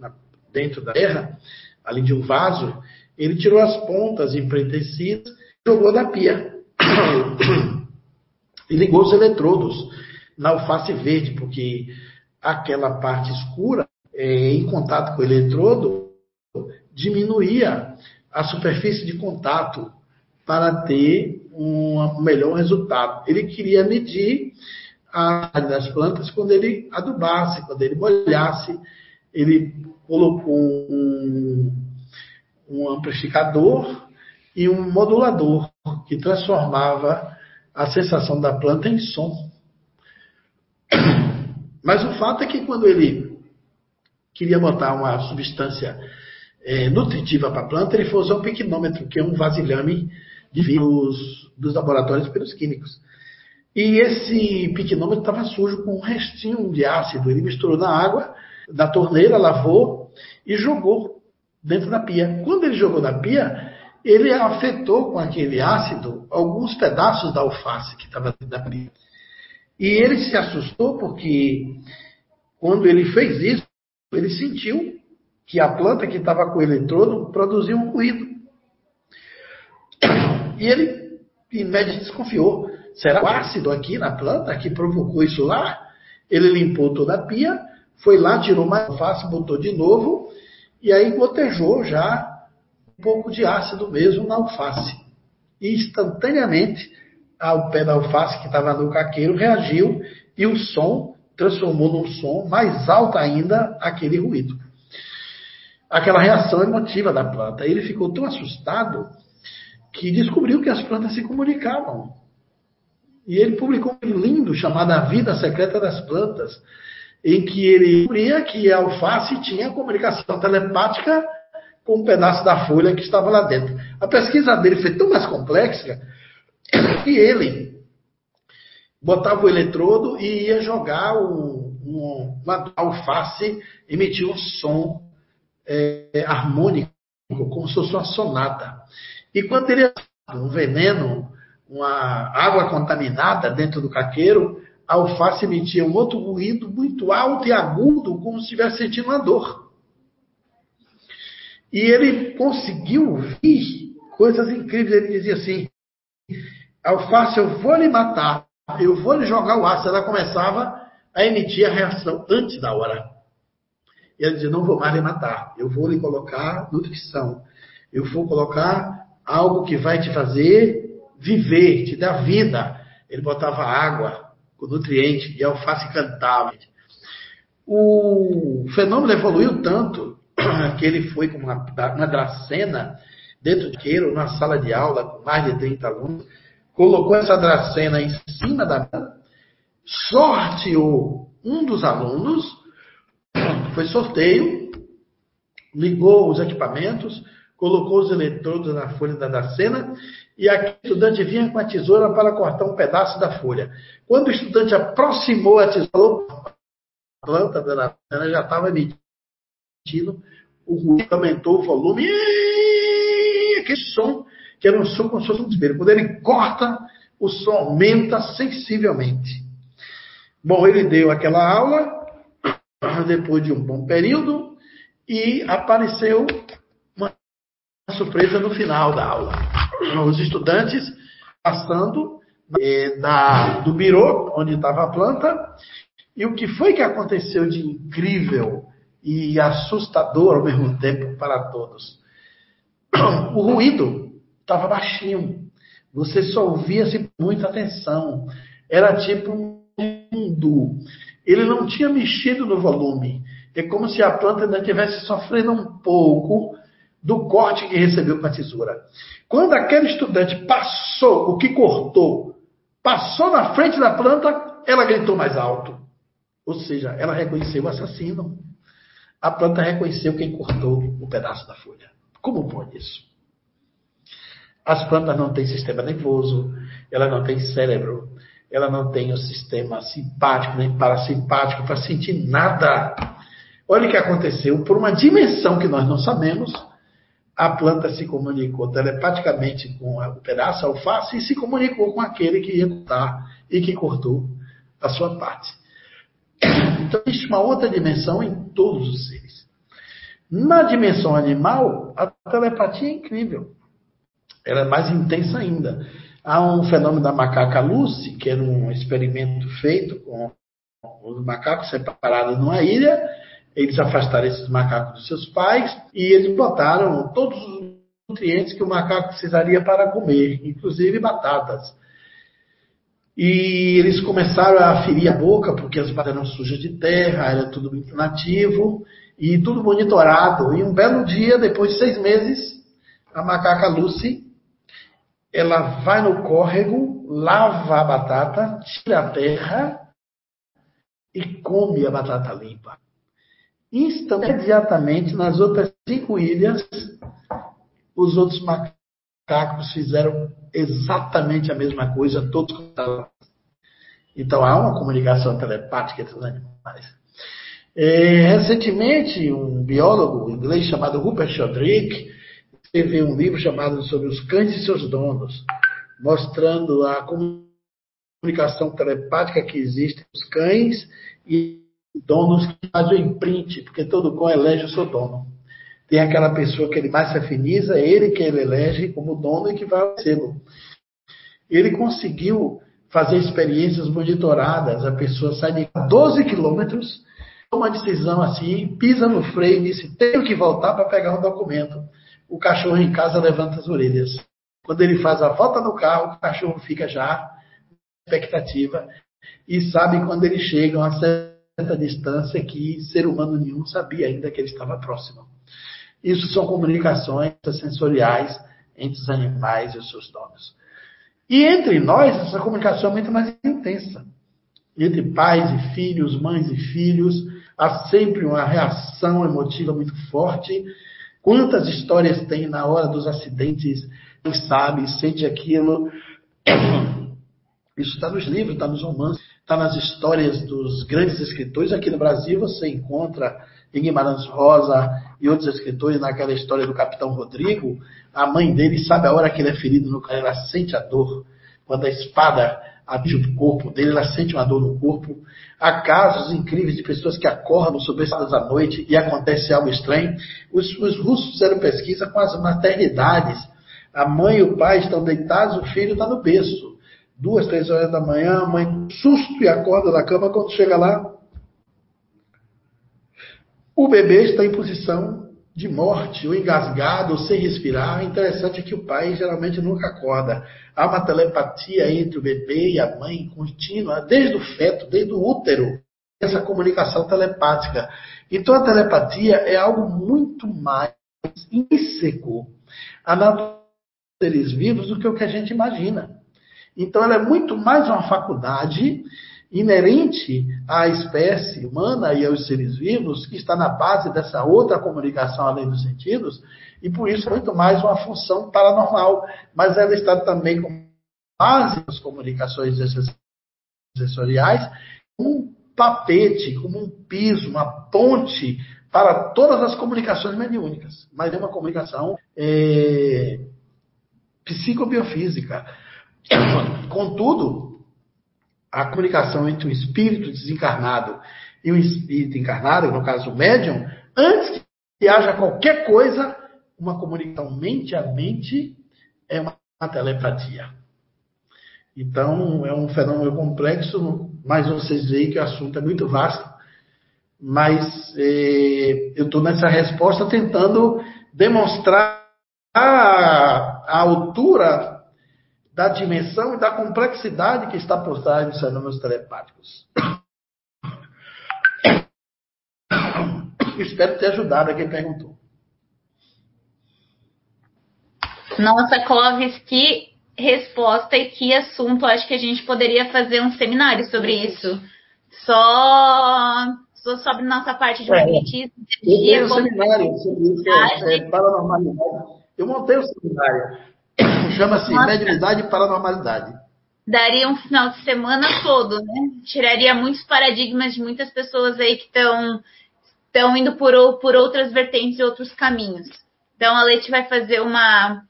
dentro da terra, ali de um vaso. Ele tirou as pontas empreitecidas e jogou na pia. e ligou os eletrodos na alface verde, porque aquela parte escura, é, em contato com o eletrodo, diminuía a superfície de contato para ter um melhor resultado. Ele queria medir a das plantas quando ele adubasse, quando ele molhasse. Ele colocou um, um amplificador e um modulador que transformava a sensação da planta em som. Mas o fato é que quando ele queria botar uma substância é, nutritiva para a planta, ele foi usar um pequenômetro, que é um vasilhame de vírus dos laboratórios pelos químicos. E esse pequenômetro estava sujo com um restinho de ácido. Ele misturou na água da torneira, lavou e jogou dentro da pia. Quando ele jogou na pia, ele afetou com aquele ácido alguns pedaços da alface que estava dentro da pia. E ele se assustou porque, quando ele fez isso, ele sentiu que a planta que estava com o eletrodo produzia um ruído. E ele, em média, desconfiou. será o ácido aqui na planta que provocou isso lá? Ele limpou toda a pia, foi lá, tirou mais alface, botou de novo, e aí gotejou já um pouco de ácido mesmo na alface. E instantaneamente, o pé da alface que estava no caqueiro reagiu e o som transformou num som mais alto ainda aquele ruído. Aquela reação emotiva da planta. Ele ficou tão assustado que descobriu que as plantas se comunicavam. E ele publicou um livro lindo chamado A Vida Secreta das Plantas, em que ele descobria que a alface tinha comunicação telepática com um pedaço da folha que estava lá dentro. A pesquisa dele foi tão mais complexa que ele botava o eletrodo e ia jogar um, uma alface, emitir um som é, harmônico, como se fosse uma sonata. E quando ele um veneno, uma água contaminada dentro do caqueiro, a alface emitia um outro ruído muito alto e agudo, como se estivesse sentindo uma dor. E ele conseguiu ouvir coisas incríveis. Ele dizia assim: Alface, eu vou lhe matar, eu vou lhe jogar o ácido. Ela começava a emitir a reação antes da hora. E ela dizia: Não vou mais lhe matar, eu vou lhe colocar nutrição, eu vou colocar algo que vai te fazer viver, te dar vida. Ele botava água com nutriente e a alface cantava. O fenômeno evoluiu tanto que ele foi com uma, uma dracena dentro de queiro, numa sala de aula com mais de 30 alunos, colocou essa dracena em cima da mesa, sorteou um dos alunos, foi sorteio, ligou os equipamentos, colocou os eletrodos na folha da dracena e aquele estudante vinha com a tesoura para cortar um pedaço da folha. Quando o estudante aproximou a tesoura, a planta da dracena já estava emitindo o ruído aumentou o volume, aquele som, que era um som como se fosse um desespero. Quando ele corta, o som aumenta sensivelmente. Bom, ele deu aquela aula, depois de um bom período, e apareceu uma surpresa no final da aula. Os estudantes passando eh, da, do birô, onde estava a planta, e o que foi que aconteceu de incrível e assustador ao mesmo tempo para todos. O ruído estava baixinho. Você só ouvia-se com muita atenção. Era tipo um mundo. Ele não tinha mexido no volume. É como se a planta ainda estivesse sofrendo um pouco do corte que recebeu com a tesoura. Quando aquele estudante passou, o que cortou, passou na frente da planta, ela gritou mais alto. Ou seja, ela reconheceu o assassino a planta reconheceu quem cortou o pedaço da folha. Como pode isso? As plantas não têm sistema nervoso, ela não tem cérebro, ela não tem o sistema simpático nem parasimpático para sentir nada. Olha o que aconteceu. Por uma dimensão que nós não sabemos, a planta se comunicou telepaticamente com o pedaço alface e se comunicou com aquele que ia cortar e que cortou a sua parte. Então, existe uma outra dimensão em todos os seres. Na dimensão animal, a telepatia é incrível. Ela é mais intensa ainda. Há um fenômeno da macaca Lucy, que era um experimento feito com os macacos separados numa ilha. Eles afastaram esses macacos dos seus pais e eles botaram todos os nutrientes que o macaco precisaria para comer, inclusive batatas. E eles começaram a ferir a boca, porque as batatas eram sujas de terra, era tudo muito nativo, e tudo monitorado. E um belo dia, depois de seis meses, a macaca Lucy, ela vai no córrego, lava a batata, tira a terra e come a batata limpa. Instantaneamente, nas outras cinco ilhas, os outros macacos fizeram exatamente a mesma coisa, todos Então há uma comunicação telepática entre os animais. É, recentemente, um biólogo inglês chamado Rupert Sheldrake escreveu um livro chamado sobre os cães e seus donos, mostrando a comunicação telepática que existe entre os cães e donos que fazem o imprint, porque todo cão elege o seu dono. Tem aquela pessoa que ele mais se afiniza, é ele que ele elege como dono e que vai recebê-lo. Ele conseguiu fazer experiências monitoradas. A pessoa sai de 12 quilômetros, toma uma decisão assim, pisa no freio e diz: tenho que voltar para pegar um documento. O cachorro em casa levanta as orelhas. Quando ele faz a volta no carro, o cachorro fica já expectativa e sabe quando ele chega a certa distância que ser humano nenhum sabia ainda que ele estava próximo. Isso são comunicações sensoriais entre os animais e os seus donos. E entre nós, essa comunicação é muito mais intensa. Entre pais e filhos, mães e filhos, há sempre uma reação emotiva muito forte. Quantas histórias tem na hora dos acidentes? Quem sabe, sente aquilo. Isso está nos livros, está nos romances, está nas histórias dos grandes escritores. Aqui no Brasil você encontra em Guimarães Rosa e outros escritores naquela história do Capitão Rodrigo, a mãe dele sabe a hora que ele é ferido no cara, ela sente a dor. Quando a espada atinge o corpo dele, ela sente uma dor no corpo. Há casos incríveis de pessoas que acordam sobressaltadas à noite e acontece algo estranho. Os, os russos fizeram pesquisa com as maternidades. A mãe e o pai estão deitados, o filho está no berço. Duas, três horas da manhã, a mãe susto e acorda da cama. Quando chega lá, o bebê está em posição de morte, ou engasgado, ou sem respirar. Interessante é que o pai geralmente nunca acorda. Há uma telepatia entre o bebê e a mãe contínua, desde o feto, desde o útero. Essa comunicação telepática. Então a telepatia é algo muito mais intrínseco a natureza dos seres vivos do que o que a gente imagina. Então ela é muito mais uma faculdade inerente à espécie humana e aos seres vivos, que está na base dessa outra comunicação além dos sentidos, e por isso muito mais uma função paranormal, mas ela está também com base nas comunicações sensoriais, um tapete, como um piso, uma ponte para todas as comunicações mediúnicas, mas é uma comunicação é, psicobiofísica. Contudo, a comunicação entre o espírito desencarnado e o espírito encarnado, no caso o médium, antes que haja qualquer coisa, uma comunicação mente a mente é uma telepatia. Então, é um fenômeno complexo, mas vocês veem que o assunto é muito vasto. Mas eh, eu estou nessa resposta tentando demonstrar a, a altura da dimensão e da complexidade que está por trás dos fenômenos telepáticos. Espero ter ajudado a quem perguntou. Nossa, Clóvis, que resposta e que assunto. Acho que a gente poderia fazer um seminário sobre isso. Só, só sobre nossa parte de magnetismo. Eu, eu, um seminário sobre isso, é, é, paranormalidade. Eu montei um seminário Chama-se mediunidade e paranormalidade. Daria um final de semana todo, né? Tiraria muitos paradigmas de muitas pessoas aí que estão estão indo por, por outras vertentes e outros caminhos. Então a Leite vai fazer uma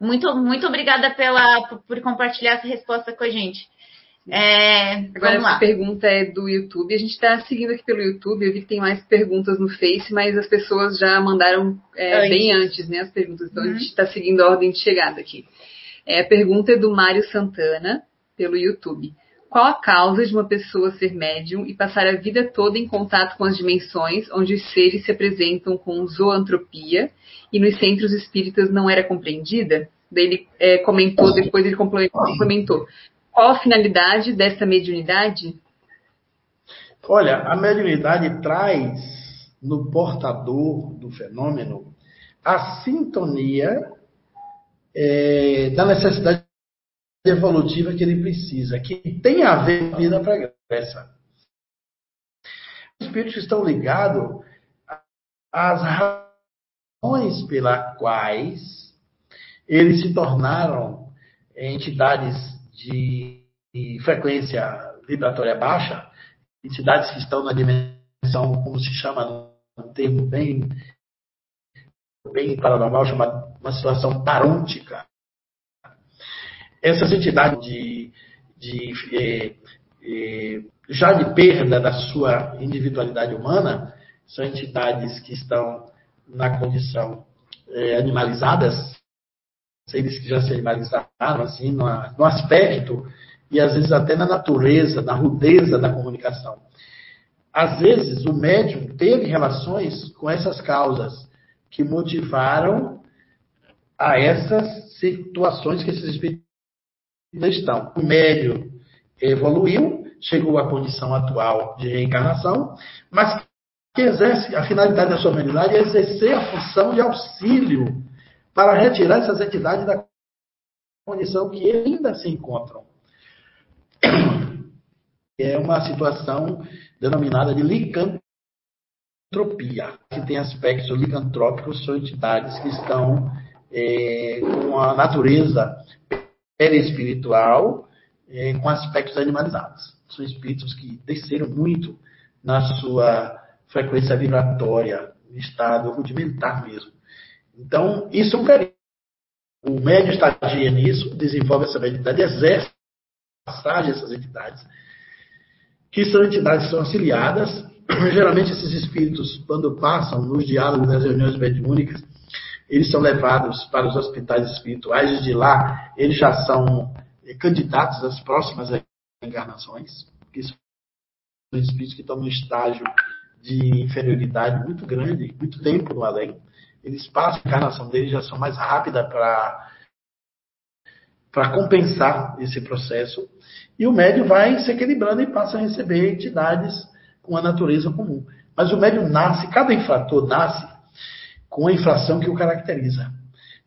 muito muito obrigada pela por, por compartilhar essa resposta com a gente. É, Agora, essa pergunta é do YouTube. A gente está seguindo aqui pelo YouTube. Eu vi que tem mais perguntas no Face, mas as pessoas já mandaram é, antes. bem antes né, as perguntas. Então, uhum. a gente está seguindo a ordem de chegada aqui. É, a pergunta é do Mário Santana, pelo YouTube. Qual a causa de uma pessoa ser médium e passar a vida toda em contato com as dimensões onde os seres se apresentam com zoantropia e nos centros espíritas não era compreendida? Daí ele é, comentou, depois ele complementou. Qual a finalidade dessa mediunidade? Olha, a mediunidade traz no portador do fenômeno a sintonia é, da necessidade evolutiva que ele precisa, que tem a ver com a vida pregressa. Os espíritos estão ligados às razões pelas quais eles se tornaram entidades de, frequência vibratória baixa, entidades que estão na dimensão, como se chama um termo bem, bem paranormal, chamado uma situação parôntica. Essas entidades de, de é, é, já de perda da sua individualidade humana são entidades que estão na condição é, animalizadas, seres que já se animalizaram, assim, no, no aspecto e às vezes até na natureza, na rudeza da comunicação. Às vezes o médium teve relações com essas causas que motivaram a essas situações que esses espíritos estão. O médium evoluiu, chegou à condição atual de reencarnação, mas que exerce, a finalidade da sua humanidade é exercer a função de auxílio para retirar essas entidades da condição que ainda se encontram. É uma situação denominada de licantropia, que tem aspectos licantrópicos, são entidades que estão é, com a natureza perispiritual, é, com aspectos animalizados. São espíritos que desceram muito na sua frequência vibratória, estado rudimentar mesmo. Então, isso é um perigo. O médio estagia nisso, desenvolve essa mediunidade, exerce passagem essas entidades, que são entidades que são auxiliadas. Geralmente, esses espíritos, quando passam nos diálogos das reuniões mediúnicas, eles são levados para os hospitais espirituais, e de lá eles já são candidatos às próximas encarnações, que são espíritos que estão no estágio de inferioridade muito grande, muito tempo no além. Eles passam, a encarnação deles já são mais rápida para para compensar esse processo. E o médio vai se equilibrando e passa a receber entidades com a natureza comum. Mas o médio nasce, cada infrator nasce com a inflação que o caracteriza.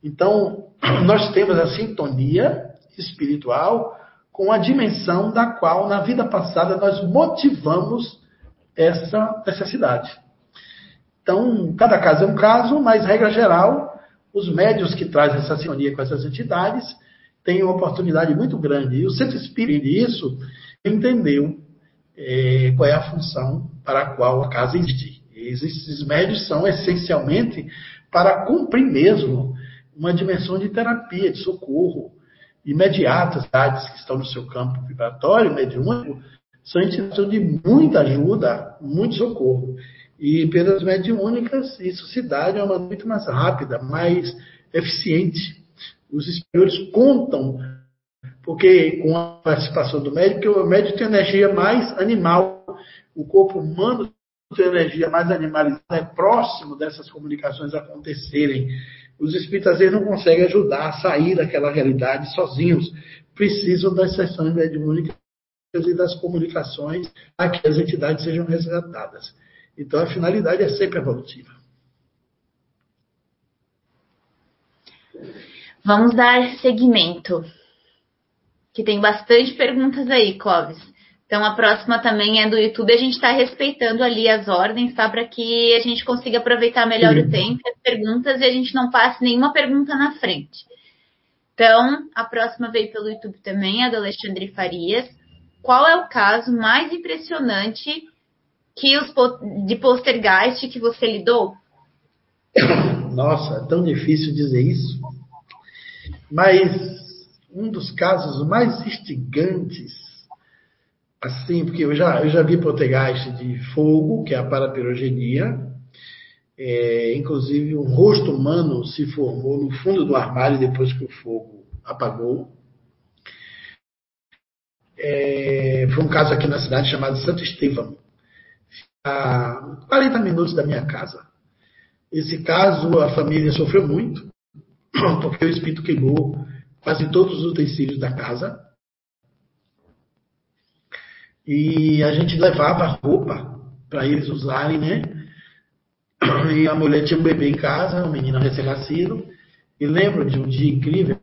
Então, nós temos a sintonia espiritual com a dimensão da qual, na vida passada, nós motivamos essa necessidade. Então, cada caso é um caso, mas, regra geral, os médios que trazem essa sintonia com essas entidades têm uma oportunidade muito grande. E o centro espírita disso entendeu é, qual é a função para a qual a casa existe. Esses médios são essencialmente para cumprir mesmo uma dimensão de terapia, de socorro imediatas, que estão no seu campo vibratório, mediúnico, são entidades de muita ajuda, muito socorro. E pelas mediúnicas, isso se dá de uma maneira muito mais rápida, mais eficiente. Os espíritos contam, porque com a participação do médico, o médico tem energia mais animal, o corpo humano tem energia mais animalizada, é próximo dessas comunicações acontecerem. Os espíritos às vezes não conseguem ajudar a sair daquela realidade sozinhos, precisam das sessões mediúnicas e das comunicações para que as entidades sejam resgatadas. Então, a finalidade é sempre evolutiva. Vamos dar seguimento. Que tem bastante perguntas aí, Clóvis. Então, a próxima também é do YouTube. A gente está respeitando ali as ordens, tá? Para que a gente consiga aproveitar melhor Sim. o tempo, as perguntas, e a gente não passe nenhuma pergunta na frente. Então, a próxima veio pelo YouTube também, a do Alexandre Farias qual é o caso mais impressionante que os, de poltergeist que você lidou? Nossa, é tão difícil dizer isso. Mas um dos casos mais instigantes, assim, porque eu já, eu já vi poltergeist de fogo, que é a parapirogenia, é, inclusive um rosto humano se formou no fundo do armário depois que o fogo apagou. É, foi um caso aqui na cidade chamado Santo Estevão, a 40 minutos da minha casa. Esse caso, a família sofreu muito, porque o espírito queimou quase todos os utensílios da casa. E a gente levava roupa para eles usarem, né? E a mulher tinha um bebê em casa, um menino recém-nascido. E lembro de um dia incrível.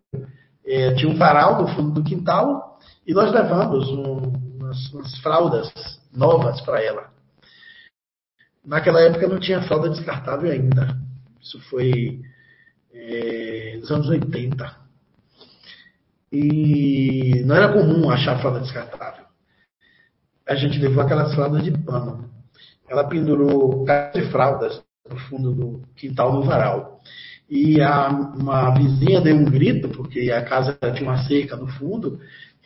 É, tinha um varal no fundo do quintal e nós levamos um, umas, umas fraldas novas para ela. Naquela época não tinha fralda descartável ainda. Isso foi é, nos anos 80. E não era comum achar fralda descartável. A gente levou aquelas fraldas de pano. Ela pendurou de fraldas no fundo do quintal no varal. E a, uma vizinha deu um grito, porque a casa tinha uma cerca no fundo,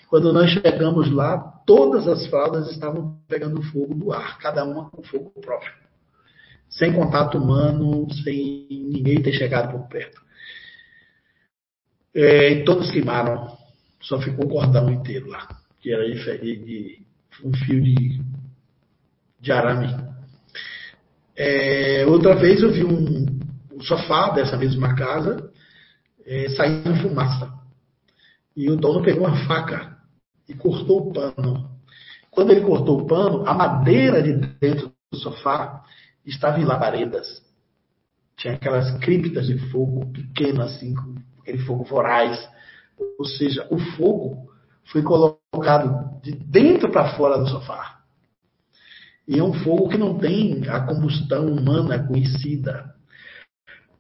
quando nós chegamos lá, todas as fraldas estavam pegando fogo do ar, cada uma com fogo próprio. Sem contato humano, sem ninguém ter chegado por perto. É, e todas queimaram, só ficou o cordão inteiro lá. que era de, de um fio de, de arame. É, outra vez eu vi um, um, sofá dessa mesma casa é, saindo fumaça. E o dono pegou uma faca e cortou o pano. Quando ele cortou o pano, a madeira de dentro do sofá estava em labaredas. Tinha aquelas criptas de fogo pequenas, assim, com aquele fogo voraz. Ou seja, o fogo foi colocado de dentro para fora do sofá. E é um fogo que não tem a combustão humana conhecida.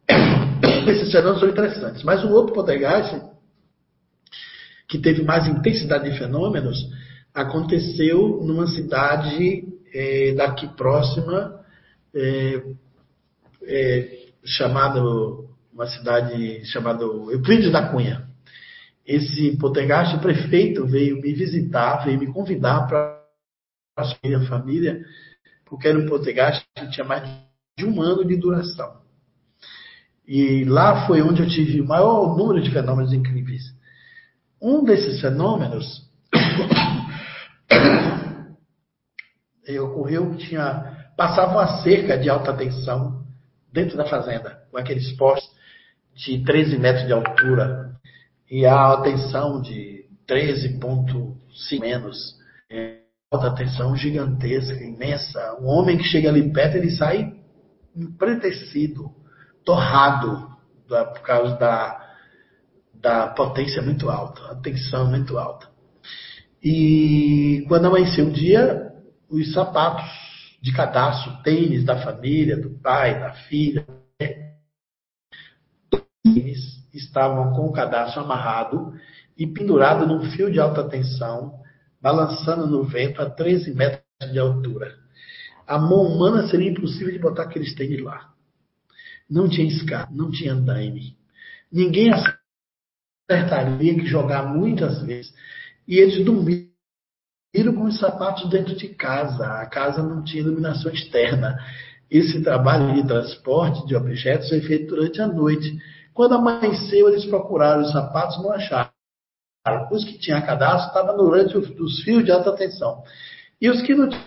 Esses fenômenos são interessantes. Mas o outro poltergeist, que teve mais intensidade de fenômenos, aconteceu numa cidade é, daqui próxima, é, é, chamada, uma cidade chamada Euclides da Cunha. Esse poltergeist, o prefeito veio me visitar, veio me convidar para a minha família, porque era um poltergeist que tinha mais de um ano de duração. E lá foi onde eu tive o maior número de fenômenos incríveis. Um desses fenômenos ocorreu que tinha passava uma cerca de alta tensão dentro da fazenda, com aqueles postes de 13 metros de altura e a tensão de 13,5 menos. É, alta tensão gigantesca, imensa. Um homem que chega ali perto, ele sai empretecido, torrado, por causa da, da potência muito alta, a tensão muito alta. E quando amanheceu o dia, os sapatos de cadastro, tênis da família, do pai, da filha, tênis estavam com o cadastro amarrado e pendurado num fio de alta tensão, balançando no vento a 13 metros de altura. A mão humana seria impossível de botar aqueles tênis lá. Não tinha escada, não tinha andaime. Ninguém acertaria que jogar muitas vezes. E eles dormiram com os sapatos dentro de casa. A casa não tinha iluminação externa. Esse trabalho de transporte de objetos foi feito durante a noite. Quando amanheceu, eles procuraram os sapatos, não acharam. Os que tinham cadastro estavam durante os fios de alta tensão. E os que não tinham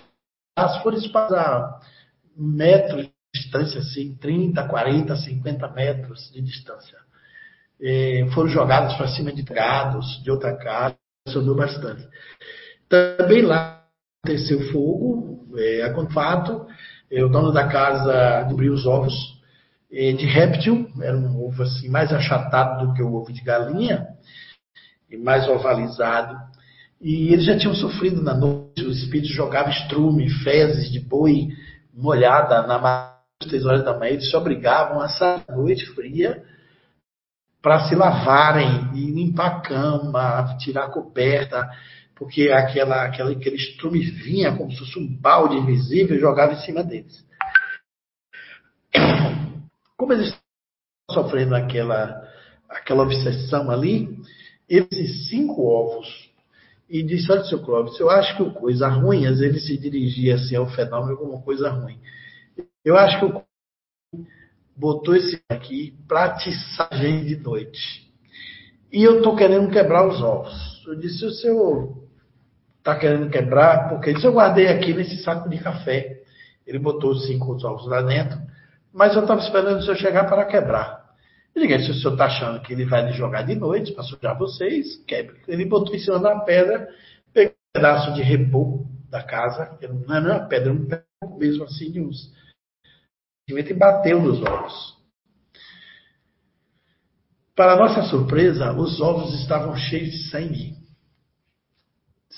cadastro foram espalhados metros de distância, assim, 30, 40, 50 metros de distância. E foram jogados para cima de gados, de outra casa, subiu bastante. Também lá aconteceu fogo, é, com fato, é, o dono da casa abriu os ovos é, de réptil, era um ovo assim mais achatado do que o ovo de galinha, e mais ovalizado. E eles já tinham sofrido na noite, os espíritos jogavam estrume, fezes de boi molhada na às três horas da manhã, eles se obrigavam a sair noite fria para se lavarem e limpar a cama, tirar a coberta, porque aquela, aquela, aquele estrume vinha como se fosse um balde invisível jogava em cima deles. Como eles estavam sofrendo aquela, aquela obsessão ali, esses cinco ovos, e disse, olha, seu Clóvis, eu acho que o coisa ruim, às vezes ele se dirigia assim ao fenômeno como coisa ruim. Eu acho que o botou esse aqui para atiçar gente de noite. E eu estou querendo quebrar os ovos. Eu disse, o senhor está querendo quebrar, porque isso eu guardei aqui nesse saco de café. Ele botou os cinco ovos lá dentro, mas eu estava esperando o senhor chegar para quebrar. Eu digo, se o senhor está achando que ele vai lhe jogar de noite para sujar vocês, quebre. Ele botou em cima da pedra, pegou um pedaço de reboco da casa, não era uma pedra, um pedaço mesmo assim, de uns e bateu nos ovos. Para nossa surpresa, os ovos estavam cheios de sangue.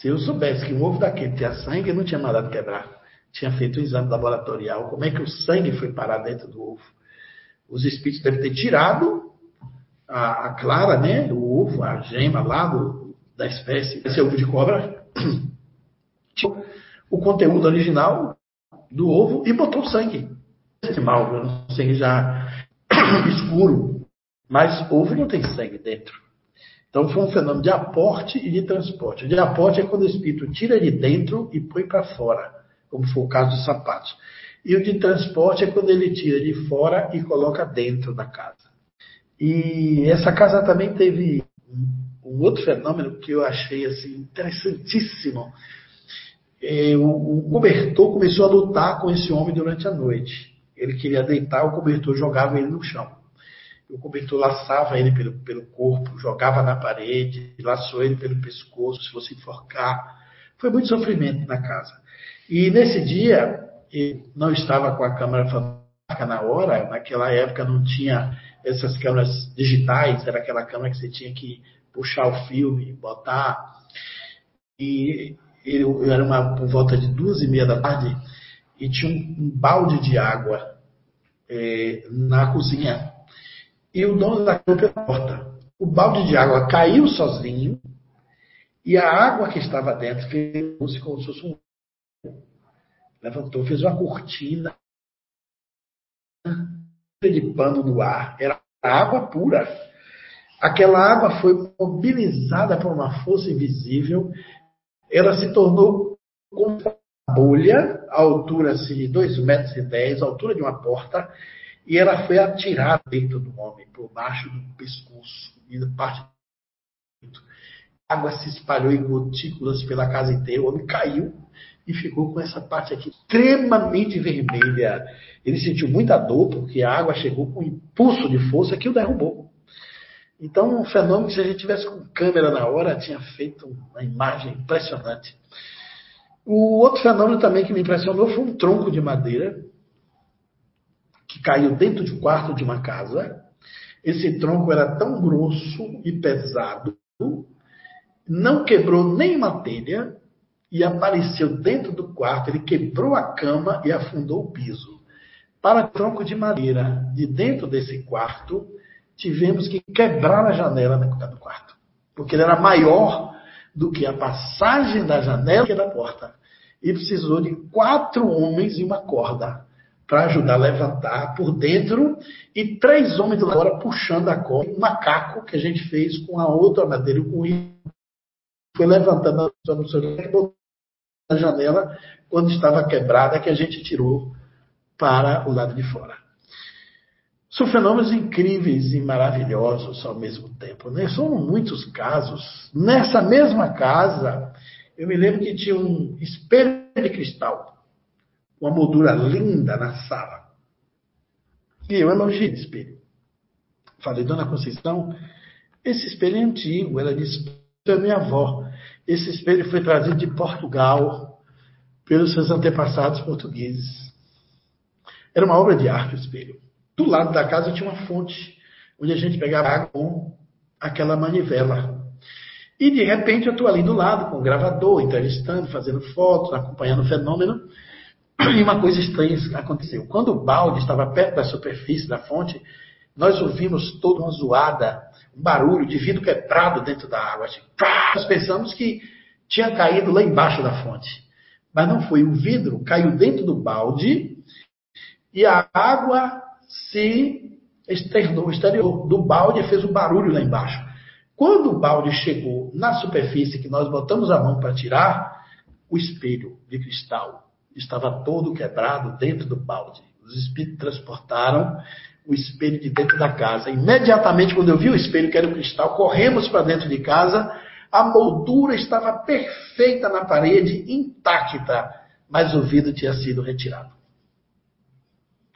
Se eu soubesse que um ovo daquele tinha sangue, eu não tinha mandado quebrar. Tinha feito um exame laboratorial. Como é que o sangue foi parar dentro do ovo? Os espíritos devem ter tirado a, a clara, né? O ovo, a gema lá do, da espécie. Esse ovo de cobra. o conteúdo original do ovo e botou sangue. Esse mal, sangue já escuro. Mas ovo não tem sangue dentro. Então foi um fenômeno de aporte e de transporte. O de aporte é quando o espírito tira de dentro e põe para fora, como foi o caso dos sapatos. E o de transporte é quando ele tira de fora e coloca dentro da casa. E essa casa também teve um outro fenômeno que eu achei assim, interessantíssimo. É, o, o cobertor começou a lutar com esse homem durante a noite. Ele queria deitar, o cobertor jogava ele no chão. O cobertor laçava ele pelo, pelo corpo, jogava na parede, laçou ele pelo pescoço, se fosse enforcar. Foi muito sofrimento na casa. E nesse dia, ele não estava com a câmera fotográfica na hora, naquela época não tinha essas câmeras digitais, era aquela câmera que você tinha que puxar o filme, botar. E ele, era uma, por volta de duas e meia da tarde e tinha um, um balde de água é, na cozinha. E o dono da pela porta. O balde de água caiu sozinho e a água que estava dentro fez como se fosse um. Levantou, fez uma cortina de pano no ar. Era água pura. Aquela água foi mobilizada por uma força invisível. Ela se tornou como uma bolha, a altura assim, de 2,10 metros, a altura de uma porta, e ela foi atirada dentro do homem, por baixo do pescoço e da parte a água se espalhou em gotículas pela casa inteira, o homem caiu e ficou com essa parte aqui extremamente vermelha. Ele sentiu muita dor porque a água chegou com um impulso de força que o derrubou. Então, um fenômeno que se a gente tivesse com câmera na hora, tinha feito uma imagem impressionante. O outro fenômeno também que me impressionou foi um tronco de madeira caiu dentro do quarto de uma casa. Esse tronco era tão grosso e pesado, não quebrou nem uma telha, e apareceu dentro do quarto. Ele quebrou a cama e afundou o piso. Para tronco de madeira de dentro desse quarto, tivemos que quebrar a janela do quarto, porque ele era maior do que a passagem da janela e da porta. E precisou de quatro homens e uma corda para ajudar a levantar por dentro e três homens de fora puxando a corda. Um macaco que a gente fez com a outra madeira, com foi levantando a a janela quando estava quebrada que a gente tirou para o lado de fora. São fenômenos incríveis e maravilhosos ao mesmo tempo. Né? São muitos casos. Nessa mesma casa, eu me lembro que tinha um espelho de cristal, uma moldura linda na sala. E eu elogiei esse espelho. Falei, dona Conceição, esse espelho é antigo, ela disse, é minha avó. Esse espelho foi trazido de Portugal pelos seus antepassados portugueses. Era uma obra de arte o espelho. Do lado da casa tinha uma fonte, onde a gente pegava água com aquela manivela. E de repente eu estou ali do lado, com o gravador, entrevistando, fazendo fotos, acompanhando o fenômeno. E uma coisa estranha aconteceu. Quando o balde estava perto da superfície da fonte, nós ouvimos toda uma zoada um barulho de vidro quebrado dentro da água. Assim, nós pensamos que tinha caído lá embaixo da fonte. Mas não foi. O vidro caiu dentro do balde e a água se externou, exterior do balde e fez um barulho lá embaixo. Quando o balde chegou na superfície que nós botamos a mão para tirar, o espelho de cristal estava todo quebrado dentro do balde. Os espíritos transportaram o espelho de dentro da casa. Imediatamente, quando eu vi o espelho, que era o cristal, corremos para dentro de casa. A moldura estava perfeita na parede, intacta, mas o vidro tinha sido retirado.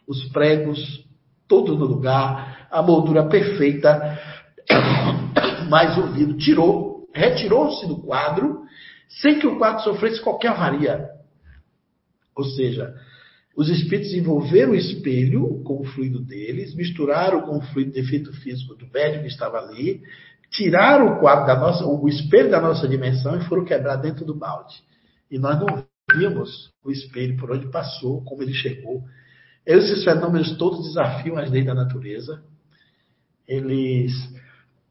Os pregos, todos no lugar, a moldura perfeita, mas o vidro tirou, retirou-se do quadro, sem que o quadro sofresse qualquer avaria. Ou seja, os espíritos envolveram o espelho com o fluido deles, misturaram com o fluido de efeito físico do médium que estava ali, tiraram o quadro da nossa, o espelho da nossa dimensão e foram quebrar dentro do balde. E nós não vimos o espelho por onde passou, como ele chegou. Esses fenômenos todos desafiam as leis da natureza. Eles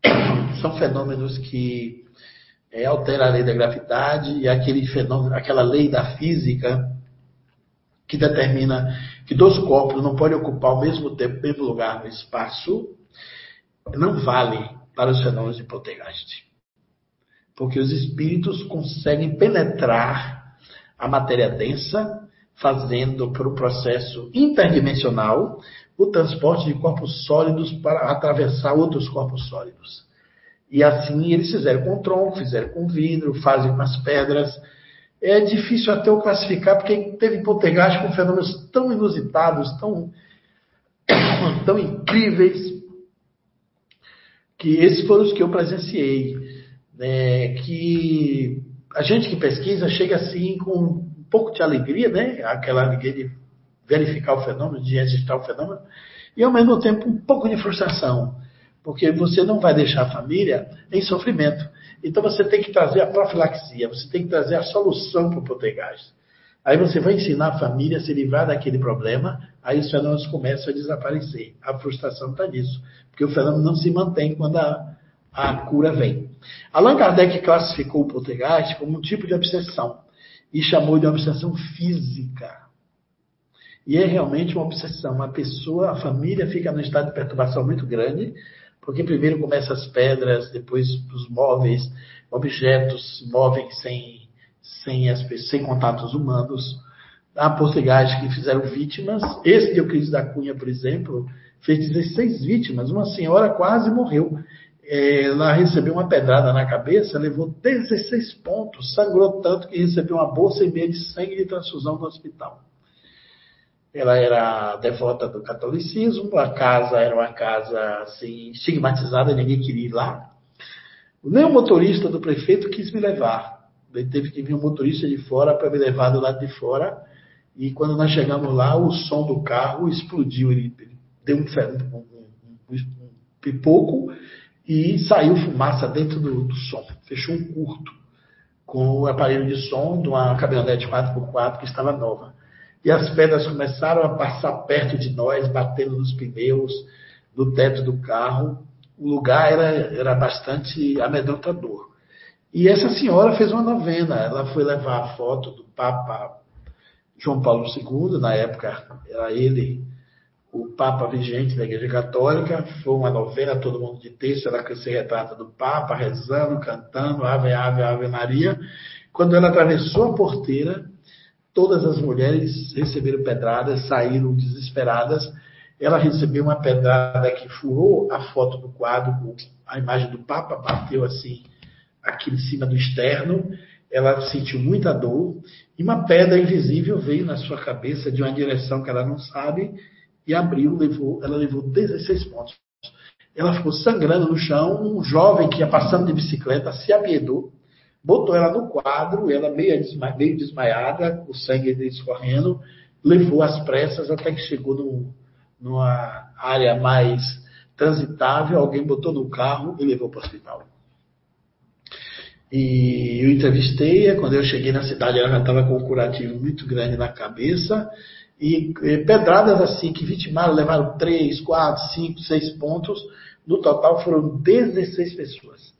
são fenômenos que é, alteram a lei da gravidade e aquele fenômeno, aquela lei da física que determina que dois corpos não podem ocupar ao mesmo tempo o mesmo lugar no espaço, não vale para os fenômenos de poltergeist. Porque os espíritos conseguem penetrar a matéria densa, fazendo por um processo interdimensional o transporte de corpos sólidos para atravessar outros corpos sólidos. E assim eles fizeram com tronco, fizeram com vidro, fazem com as pedras. É difícil até eu classificar, porque teve poltergeist com fenômenos tão inusitados, tão, tão incríveis, que esses foram os que eu presenciei. Né? Que a gente que pesquisa chega assim com um pouco de alegria, né? Aquela alegria de verificar o fenômeno, de registrar o fenômeno, e ao mesmo tempo um pouco de frustração, porque você não vai deixar a família em sofrimento. Então você tem que trazer a profilaxia, você tem que trazer a solução para o poltergeist. Aí você vai ensinar a família a se livrar daquele problema, aí os fenômenos começam a desaparecer. A frustração está nisso, porque o fenômeno não se mantém quando a, a cura vem. Allan Kardec classificou o poltergeist como um tipo de obsessão e chamou de obsessão física. E é realmente uma obsessão. A pessoa, a família fica num estado de perturbação muito grande, porque primeiro começa as pedras, depois os móveis, objetos movem sem, sem, as, sem contatos humanos. Há portugueses que fizeram vítimas. Esse de Euclides da Cunha, por exemplo, fez 16 vítimas. Uma senhora quase morreu. Ela recebeu uma pedrada na cabeça, levou 16 pontos, sangrou tanto que recebeu uma bolsa e meia de sangue de transfusão no hospital. Ela era devota do catolicismo, a casa era uma casa assim, estigmatizada, ninguém queria ir lá. Nem o motorista do prefeito quis me levar. Ele teve que vir um motorista de fora para me levar do lado de fora. E quando nós chegamos lá, o som do carro explodiu. Ele, ele deu um, um, um, um, pipoco e saiu fumaça dentro do, do som. Fechou um curto com o aparelho de som de uma caminhonete 4x4 que estava nova e as pedras começaram a passar perto de nós, batendo nos pneus, no teto do carro. O lugar era, era bastante amedrontador. E essa senhora fez uma novena. Ela foi levar a foto do Papa João Paulo II, na época era ele o Papa vigente da Igreja Católica. Foi uma novena, todo mundo de texto, ela se retrata do Papa, rezando, cantando, Ave, Ave, Ave Maria. Quando ela atravessou a porteira, Todas as mulheres receberam pedradas, saíram desesperadas. Ela recebeu uma pedrada que furou a foto do quadro, a imagem do Papa bateu assim aqui em cima do externo. Ela sentiu muita dor e uma pedra invisível veio na sua cabeça de uma direção que ela não sabe e abriu, levou, ela levou 16 pontos. Ela ficou sangrando no chão. Um jovem que ia passando de bicicleta se apiedou botou ela no quadro, ela meio, desma meio desmaiada, o sangue escorrendo, levou às pressas até que chegou no, numa área mais transitável, alguém botou no carro e levou para o hospital. E eu entrevistei, quando eu cheguei na cidade, ela já estava com um curativo muito grande na cabeça, e, e pedradas assim que vitimaram, levaram 3, 4, 5, 6 pontos, no total foram 16 pessoas.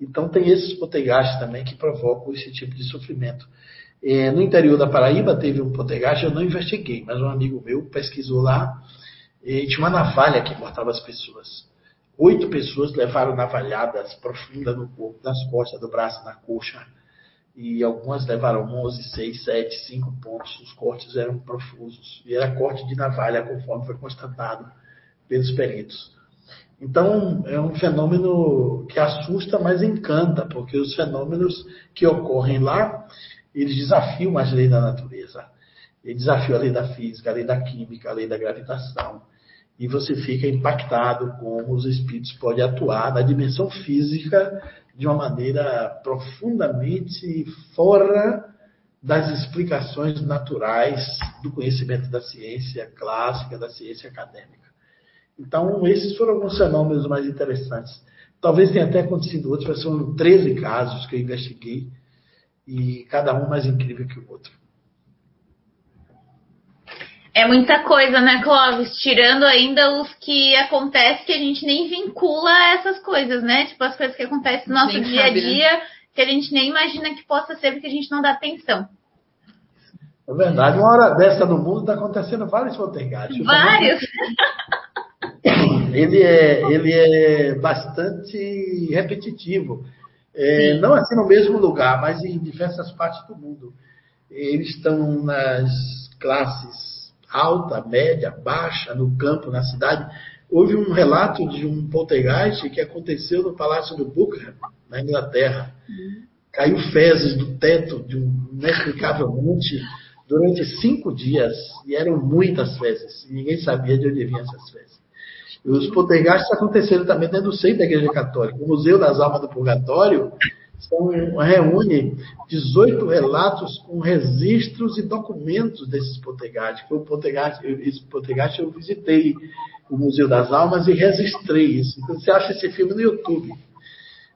Então tem esses potegastes também que provocam esse tipo de sofrimento. É, no interior da Paraíba teve um potegaste, eu não investiguei, mas um amigo meu pesquisou lá e tinha uma navalha que cortava as pessoas. Oito pessoas levaram navalhadas profundas no corpo, nas costas, do braço, na coxa. E algumas levaram 11, 6, 7, 5 pontos. Os cortes eram profusos. E era corte de navalha, conforme foi constatado pelos peritos. Então, é um fenômeno que assusta, mas encanta, porque os fenômenos que ocorrem lá, eles desafiam as leis da natureza. Eles desafiam a lei da física, a lei da química, a lei da gravitação. E você fica impactado como os espíritos podem atuar na dimensão física de uma maneira profundamente fora das explicações naturais do conhecimento da ciência clássica, da ciência acadêmica. Então, esses foram alguns fenômenos mais interessantes. Talvez tenha até acontecido outros, mas foram 13 casos que eu investiguei, e cada um mais incrível que o outro. É muita coisa, né, Clóvis? Tirando ainda os que acontecem que a gente nem vincula a essas coisas, né? Tipo, as coisas que acontecem no nosso nem dia a dia, né? que a gente nem imagina que possa ser, porque a gente não dá atenção. É verdade. Uma hora dessa no mundo está acontecendo vários poltergeists. Vários! ele é, ele é bastante repetitivo. É, não assim no mesmo lugar, mas em diversas partes do mundo. Eles estão nas classes alta, média, baixa, no campo, na cidade. houve um relato de um poltergeist que aconteceu no Palácio do Buckingham, na Inglaterra. Uhum. Caiu fezes do teto de um inexplicavelmente durante cinco dias, e eram muitas fezes, e ninguém sabia de onde vinham essas fezes. Os poltergeists aconteceram também dentro do seio da Igreja Católica. O Museu das Almas do Purgatório são, reúne 18 relatos com registros e documentos desses poltergeist, esse poltergeist eu visitei o Museu das Almas e registrei isso. Então você acha esse filme no YouTube.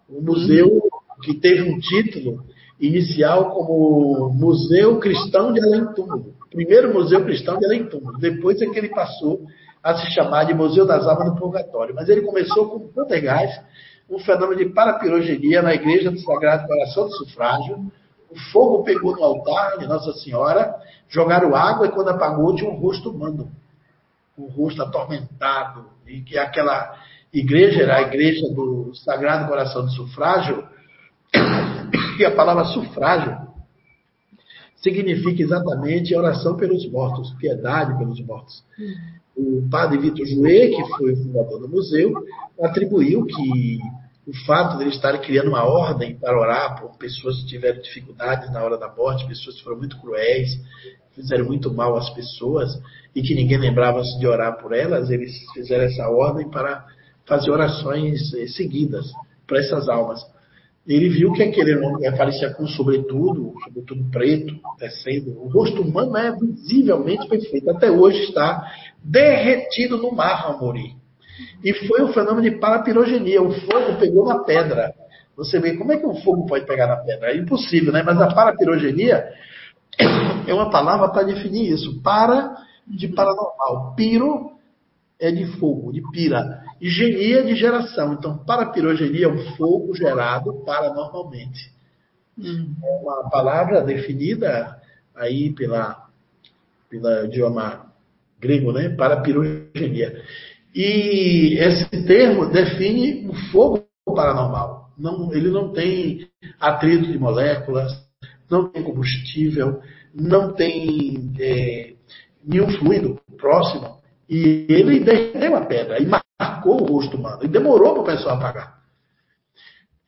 O museu que teve um título inicial como Museu Cristão de Além Túmulo. Primeiro Museu Cristão de Além Túmulo. Depois é que ele passou a se chamar de Museu das Almas do Purgatório. Mas ele começou com poltergeist, um fenômeno de parapirogenia na Igreja do Sagrado Coração do Sufrágio. O fogo pegou no altar de Nossa Senhora, jogaram água e quando apagou tinha um rosto humano. Um rosto atormentado. E que aquela igreja era a igreja do Sagrado Coração do Sufrágio. E a palavra sufrágio significa exatamente oração pelos mortos, piedade pelos mortos. O padre Vitor Jouet, que foi o fundador do museu, atribuiu que o fato de estarem criando uma ordem para orar por pessoas que tiveram dificuldades na hora da morte, pessoas que foram muito cruéis, fizeram muito mal às pessoas e que ninguém lembrava de orar por elas, eles fizeram essa ordem para fazer orações eh, seguidas para essas almas. Ele viu que aquele homem aparecia com sobretudo, sobretudo preto, descendo. O rosto humano é visivelmente perfeito. Até hoje está derretido no mar, Amorim. E foi um fenômeno de parapirogenia. O fogo pegou na pedra. Você vê como é que um fogo pode pegar na pedra? É impossível, né? Mas a parapirogenia é uma palavra para definir isso. Para de paranormal. Piro é de fogo, de pira. E genia de geração. Então, parapirogenia é um fogo gerado paranormalmente. Hum. É uma palavra definida aí pela, pela idioma grego, né? Parapirogenia. E esse termo define o fogo paranormal. Não, ele não tem atrito de moléculas, não tem combustível, não tem é, nenhum fluido próximo. E ele derreteu a pedra e marcou o rosto humano. E demorou para o pessoal apagar.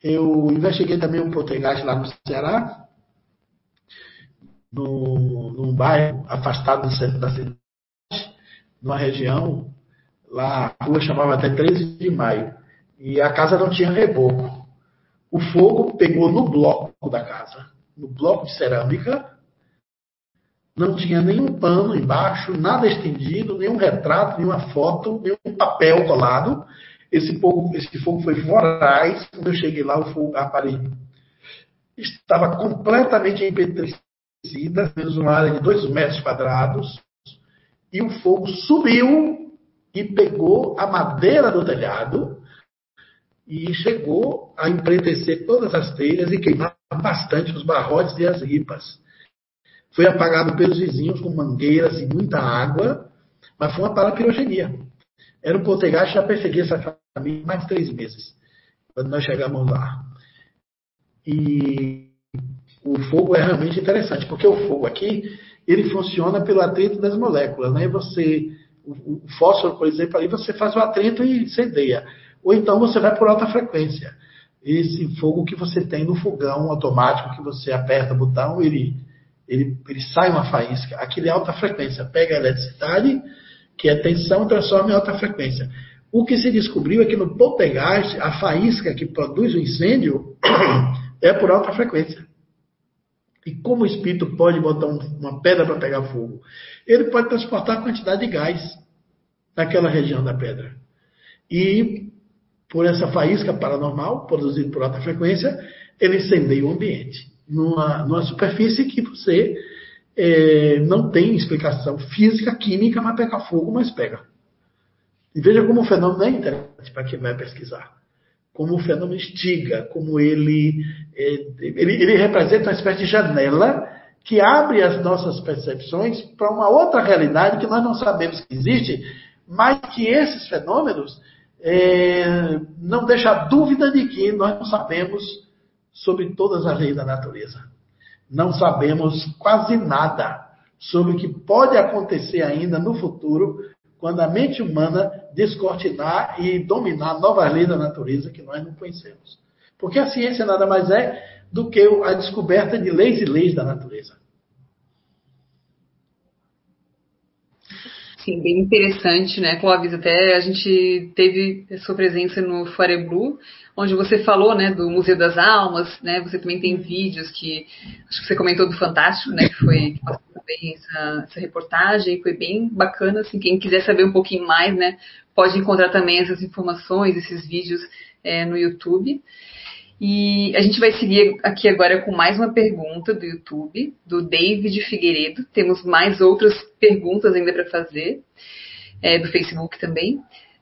Eu investiguei também um poltergeist lá no Ceará, no, num bairro afastado do centro da cidade, numa região Lá a rua chamava até 13 de maio. E a casa não tinha reboco. O fogo pegou no bloco da casa, no bloco de cerâmica. Não tinha nenhum pano embaixo, nada estendido, nenhum retrato, nenhuma foto, nenhum papel colado. Esse fogo, esse fogo foi voraz. Quando eu cheguei lá, o fogo, a parede estava completamente empetrecida, menos uma área de dois metros quadrados. E o fogo subiu e pegou a madeira do telhado e chegou a empretecer todas as telhas e queimar bastante os barrotes e as ripas. Foi apagado pelos vizinhos com mangueiras e muita água, mas foi uma parapirogenia. Era um poltergeist já perseguia essa família mais de três meses, quando nós chegamos lá. E o fogo é realmente interessante, porque o fogo aqui, ele funciona pelo atrito das moléculas, né? Você o, fósforo, por exemplo, aí você faz o atrito e incendeia. Ou então você vai por alta frequência. Esse fogo que você tem no fogão automático, que você aperta o botão, ele, ele, ele sai uma faísca. Aquele é alta frequência. Pega a eletricidade, que é tensão, e transforma em alta frequência. O que se descobriu é que no poltergeist, a faísca que produz o incêndio é por alta frequência. E como o espírito pode botar uma pedra para pegar fogo? Ele pode transportar quantidade de gás naquela região da pedra. E por essa faísca paranormal, produzida por alta frequência, ele incendeia o ambiente. Numa, numa superfície que você é, não tem explicação física, química, mas pega fogo, mas pega. E veja como o fenômeno é interessante para quem vai pesquisar como o fenômeno instiga, como ele, é, ele, ele representa uma espécie de janela que abre as nossas percepções para uma outra realidade que nós não sabemos que existe, mas que esses fenômenos é, não deixam dúvida de que nós não sabemos sobre todas as leis da natureza. Não sabemos quase nada sobre o que pode acontecer ainda no futuro quando a mente humana descortinar e dominar novas leis da natureza que nós não conhecemos. Porque a ciência nada mais é do que a descoberta de leis e leis da natureza. Sim, bem interessante, né, Clóvis? Até a gente teve a sua presença no Fore Blue, onde você falou, né, do Museu das Almas, né? Você também tem vídeos que acho que você comentou do Fantástico, né? Que foi que passou também essa, essa reportagem, foi bem bacana. Assim, quem quiser saber um pouquinho mais, né, pode encontrar também essas informações, esses vídeos é, no YouTube. E a gente vai seguir aqui agora com mais uma pergunta do YouTube, do David Figueiredo. Temos mais outras perguntas ainda para fazer, é, do Facebook também.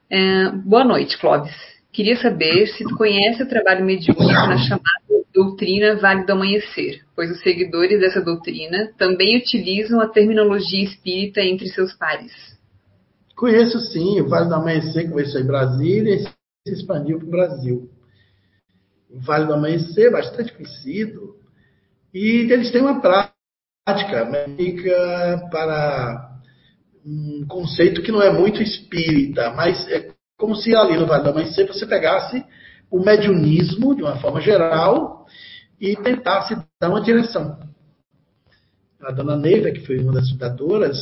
É, boa noite, Clóvis. Queria saber se tu conhece o trabalho mediúnico na chamada doutrina Vale do Amanhecer, pois os seguidores dessa doutrina também utilizam a terminologia espírita entre seus pares. Conheço sim, o Vale do Amanhecer começou em Brasília e se expandiu para o Brasil. Vale do Amanhecer, bastante conhecido, e eles têm uma prática médica para um conceito que não é muito espírita, mas é como se ali no Vale do Amanhecer você pegasse o mediunismo, de uma forma geral, e tentasse dar uma direção. A dona Neira, que foi uma das fundadoras,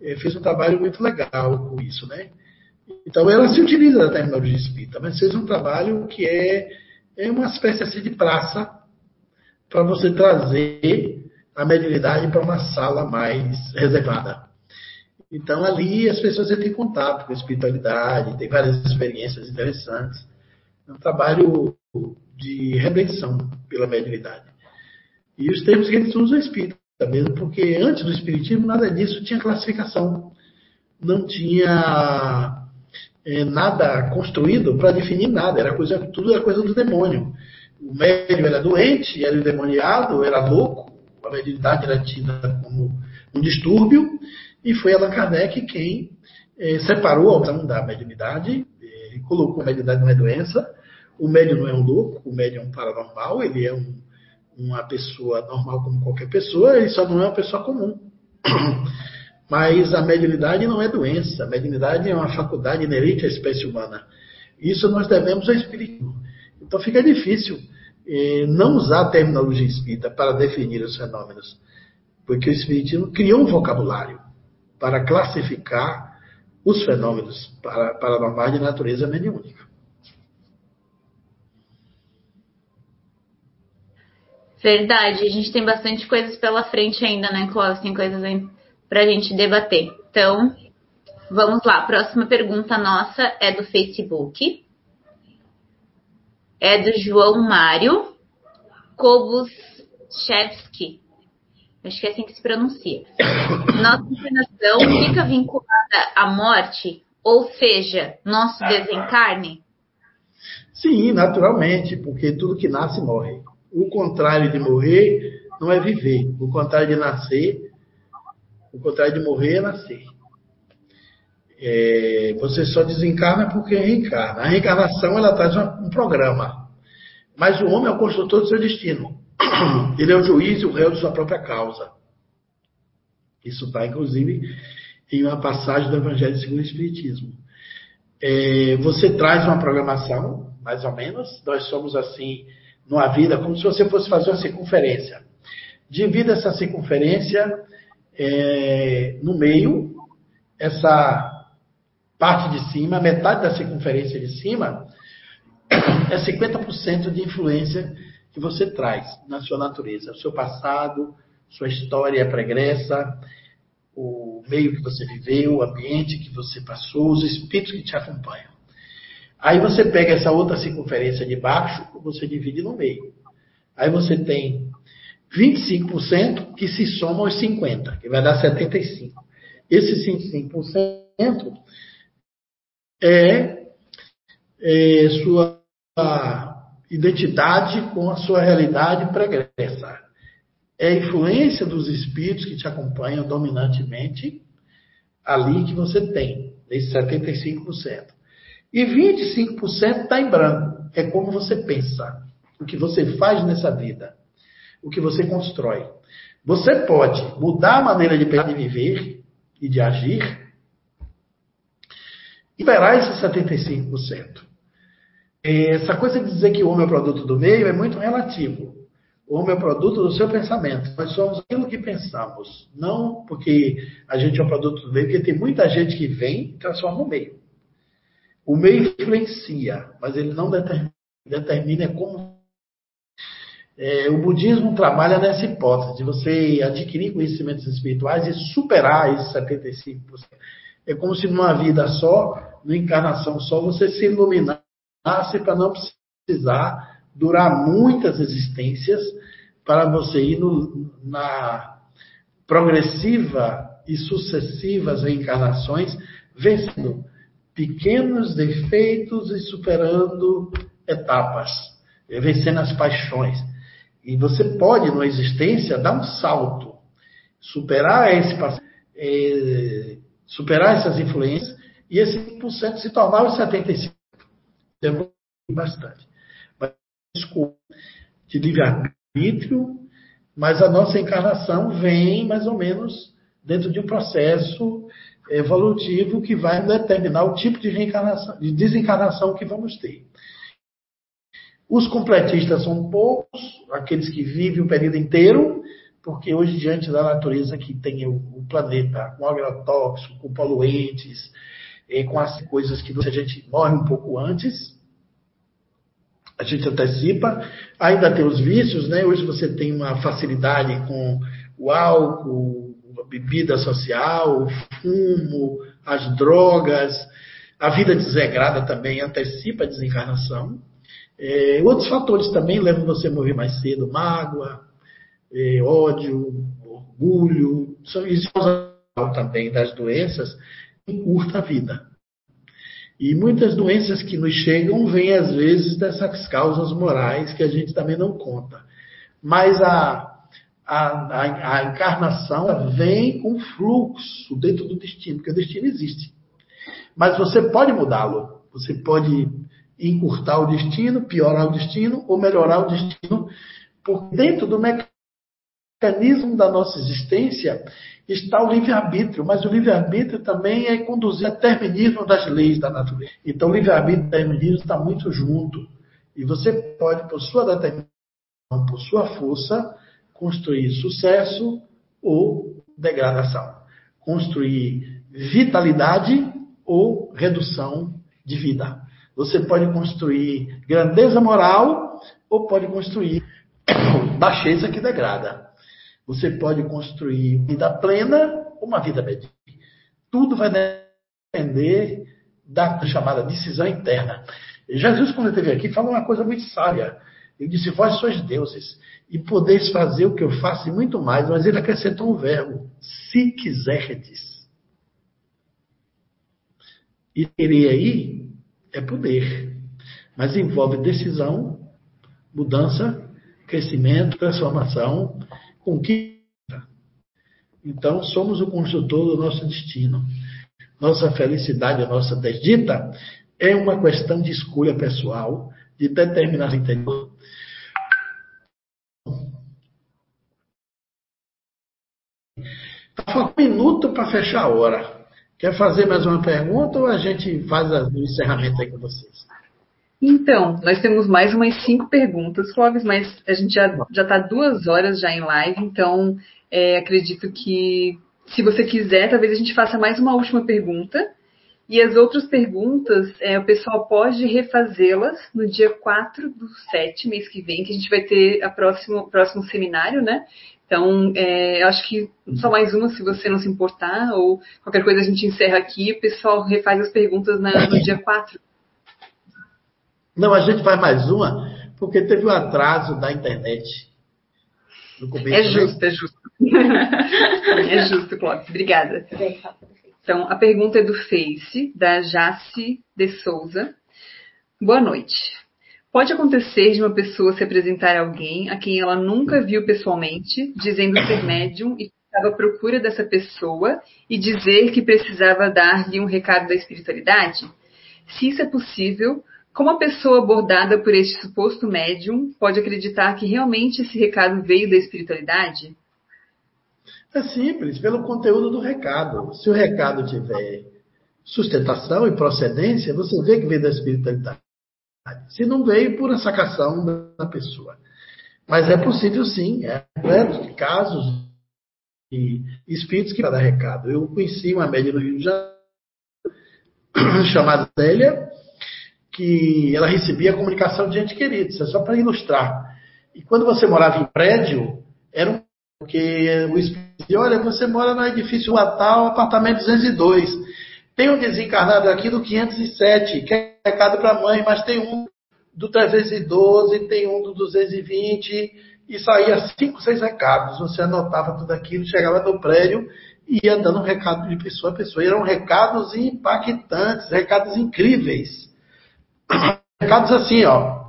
eh, fez um trabalho muito legal com isso, né? Então ela se utiliza da terminologia espírita, mas fez um trabalho que é é uma espécie assim de praça para você trazer a mediunidade para uma sala mais reservada. Então ali as pessoas em contato com a espiritualidade, tem várias experiências interessantes. É um trabalho de redenção pela mediunidade. E os termos que eles usam é espírita mesmo, porque antes do espiritismo nada disso tinha classificação. Não tinha é, nada construído para definir nada, era coisa, tudo era coisa do demônio. O médium era doente, era endemoniado, era louco, a mediunidade era tida como um distúrbio, e foi Allan Kardec quem é, separou a opção da mediunidade, é, colocou a mediunidade não é doença, o médium não é um louco, o médium é um paranormal, ele é um, uma pessoa normal como qualquer pessoa, ele só não é uma pessoa comum. Mas a mediunidade não é doença, a mediunidade é uma faculdade inerente à espécie humana. Isso nós devemos ao Espiritismo. Então fica difícil eh, não usar a terminologia espírita para definir os fenômenos, porque o Espiritismo criou um vocabulário para classificar os fenômenos para, paranormais de natureza mediúnica. Verdade, a gente tem bastante coisas pela frente ainda, né, Cláudio? Tem coisas para a gente debater. Então, vamos lá. Próxima pergunta nossa é do Facebook. É do João Mário Kobuschewski. Acho que é assim que se pronuncia. Nossa encarnação fica vinculada à morte, ou seja, nosso desencarne? Sim, naturalmente, porque tudo que nasce morre. O contrário de morrer não é viver. O contrário de nascer o contrário de morrer é nascer. É, você só desencarna porque reencarna. A reencarnação ela traz um programa. Mas o homem é o construtor do seu destino. Ele é o juiz e o réu de sua própria causa. Isso está, inclusive, em uma passagem do Evangelho segundo o Espiritismo. É, você traz uma programação, mais ou menos. Nós somos assim, numa vida, como se você fosse fazer uma circunferência. Divida essa circunferência é, no meio, essa parte de cima, metade da circunferência de cima, é 50% de influência que você traz na sua natureza, o seu passado, sua história pregressa, o meio que você viveu, o ambiente que você passou, os espíritos que te acompanham. Aí você pega essa outra circunferência de baixo, você divide no meio. Aí você tem 25% que se soma aos 50%, que vai dar 75%. Esse 25% é, é sua identidade com a sua realidade pregressa. É a influência dos espíritos que te acompanham dominantemente ali que você tem, esses 75%. E 25% está em branco. É como você pensa, o que você faz nessa vida o que você constrói. Você pode mudar a maneira de pensar, de viver e de agir, esperar esses 75%. Essa coisa de dizer que o homem é produto do meio é muito relativo. O homem é produto do seu pensamento. Nós somos aquilo que pensamos. Não porque a gente é o produto do meio, porque tem muita gente que vem e transforma o meio. O meio influencia, mas ele não determina, determina como. É, o budismo trabalha nessa hipótese de você adquirir conhecimentos espirituais e superar esses 75%. É como se numa vida só, numa encarnação só, você se iluminasse para não precisar durar muitas existências para você ir no, na progressiva e sucessivas reencarnações, vencendo pequenos defeitos e superando etapas, vencendo as paixões. E você pode, numa existência, dar um salto, superar esse é, superar essas influências e esse 5% se tornar os 75%. Demora bastante. Mas, de livre-arbítrio, mas a nossa encarnação vem mais ou menos dentro de um processo evolutivo que vai determinar o tipo de reencarnação, de desencarnação que vamos ter. Os completistas são poucos, aqueles que vivem o período inteiro, porque hoje, diante da natureza que tem o, planeta com agrotóxico, com poluentes, com as coisas que a gente morre um pouco antes, a gente antecipa. Ainda tem os vícios, né? Hoje você tem uma facilidade com o álcool, a bebida social, o fumo, as drogas. A vida desregrada também antecipa a desencarnação. É, outros fatores também levam você a morrer mais cedo, mágoa, é, ódio, orgulho, são também das doenças, encurta a vida. E muitas doenças que nos chegam vêm, às vezes, dessas causas morais que a gente também não conta. Mas a, a, a, a encarnação vem com fluxo dentro do destino, porque o destino existe. Mas você pode mudá-lo. Você pode encurtar o destino, piorar o destino ou melhorar o destino, porque dentro do mecanismo da nossa existência está o livre-arbítrio, mas o livre-arbítrio também é conduzir a determinismo das leis da natureza. Então, o livre-arbítrio e o determinismo está muito junto. E você pode, por sua determinação, por sua força, construir sucesso ou degradação. Construir vitalidade ou redução de vida. Você pode construir grandeza moral ou pode construir baixeza que degrada. Você pode construir vida plena ou uma vida medíocre. Tudo vai depender da chamada decisão interna. Jesus, quando esteve aqui, falou uma coisa muito sábia. Ele disse: Vós sois deuses e podeis fazer o que eu faço e muito mais. Mas ele acrescentou um verbo: se quiserdes. E querer aí é poder, mas envolve decisão, mudança, crescimento, transformação conquista. Então, somos o construtor do nosso destino. Nossa felicidade, a nossa desdita, é uma questão de escolha pessoal, de determinação interior. Falta um minuto para fechar a hora. Quer fazer mais uma pergunta ou a gente faz o encerramento aí com vocês? Então, nós temos mais umas cinco perguntas, Clóvis, mas a gente já está duas horas já em live, então é, acredito que se você quiser, talvez a gente faça mais uma última pergunta. E as outras perguntas, é, o pessoal pode refazê-las no dia 4 do 7, mês que vem, que a gente vai ter o próximo, próximo seminário, né? Então, é, acho que só mais uma, se você não se importar, ou qualquer coisa a gente encerra aqui, o pessoal refaz as perguntas na, no dia 4. Não, a gente faz mais uma, porque teve um atraso da internet. é justo, é justo. é justo, Clóvis. Obrigada. Então, a pergunta é do Face, da Jace de Souza. Boa noite. Pode acontecer de uma pessoa se apresentar a alguém a quem ela nunca viu pessoalmente, dizendo ser médium e estava à procura dessa pessoa e dizer que precisava dar-lhe um recado da espiritualidade? Se isso é possível, como a pessoa abordada por este suposto médium pode acreditar que realmente esse recado veio da espiritualidade? É simples, pelo conteúdo do recado. Se o recado tiver sustentação e procedência, você vê que veio da espiritualidade. Se não veio, pura sacação da pessoa. Mas é possível sim, é completo de casos de espíritos que dar recado. Eu conheci uma média no Rio de Janeiro, chamada Célia, que ela recebia a comunicação de gente querida, isso é só para ilustrar. E quando você morava em prédio, era um porque o espírito olha, você mora no edifício Natal, apartamento 202. Tem um desencarnado aqui do 507, que é recado para a mãe, mas tem um do 312, tem um do 220, e saía cinco, seis recados. Você anotava tudo aquilo, chegava no prédio e ia dando um recado de pessoa a pessoa. E eram recados impactantes, recados incríveis. Recados assim, ó.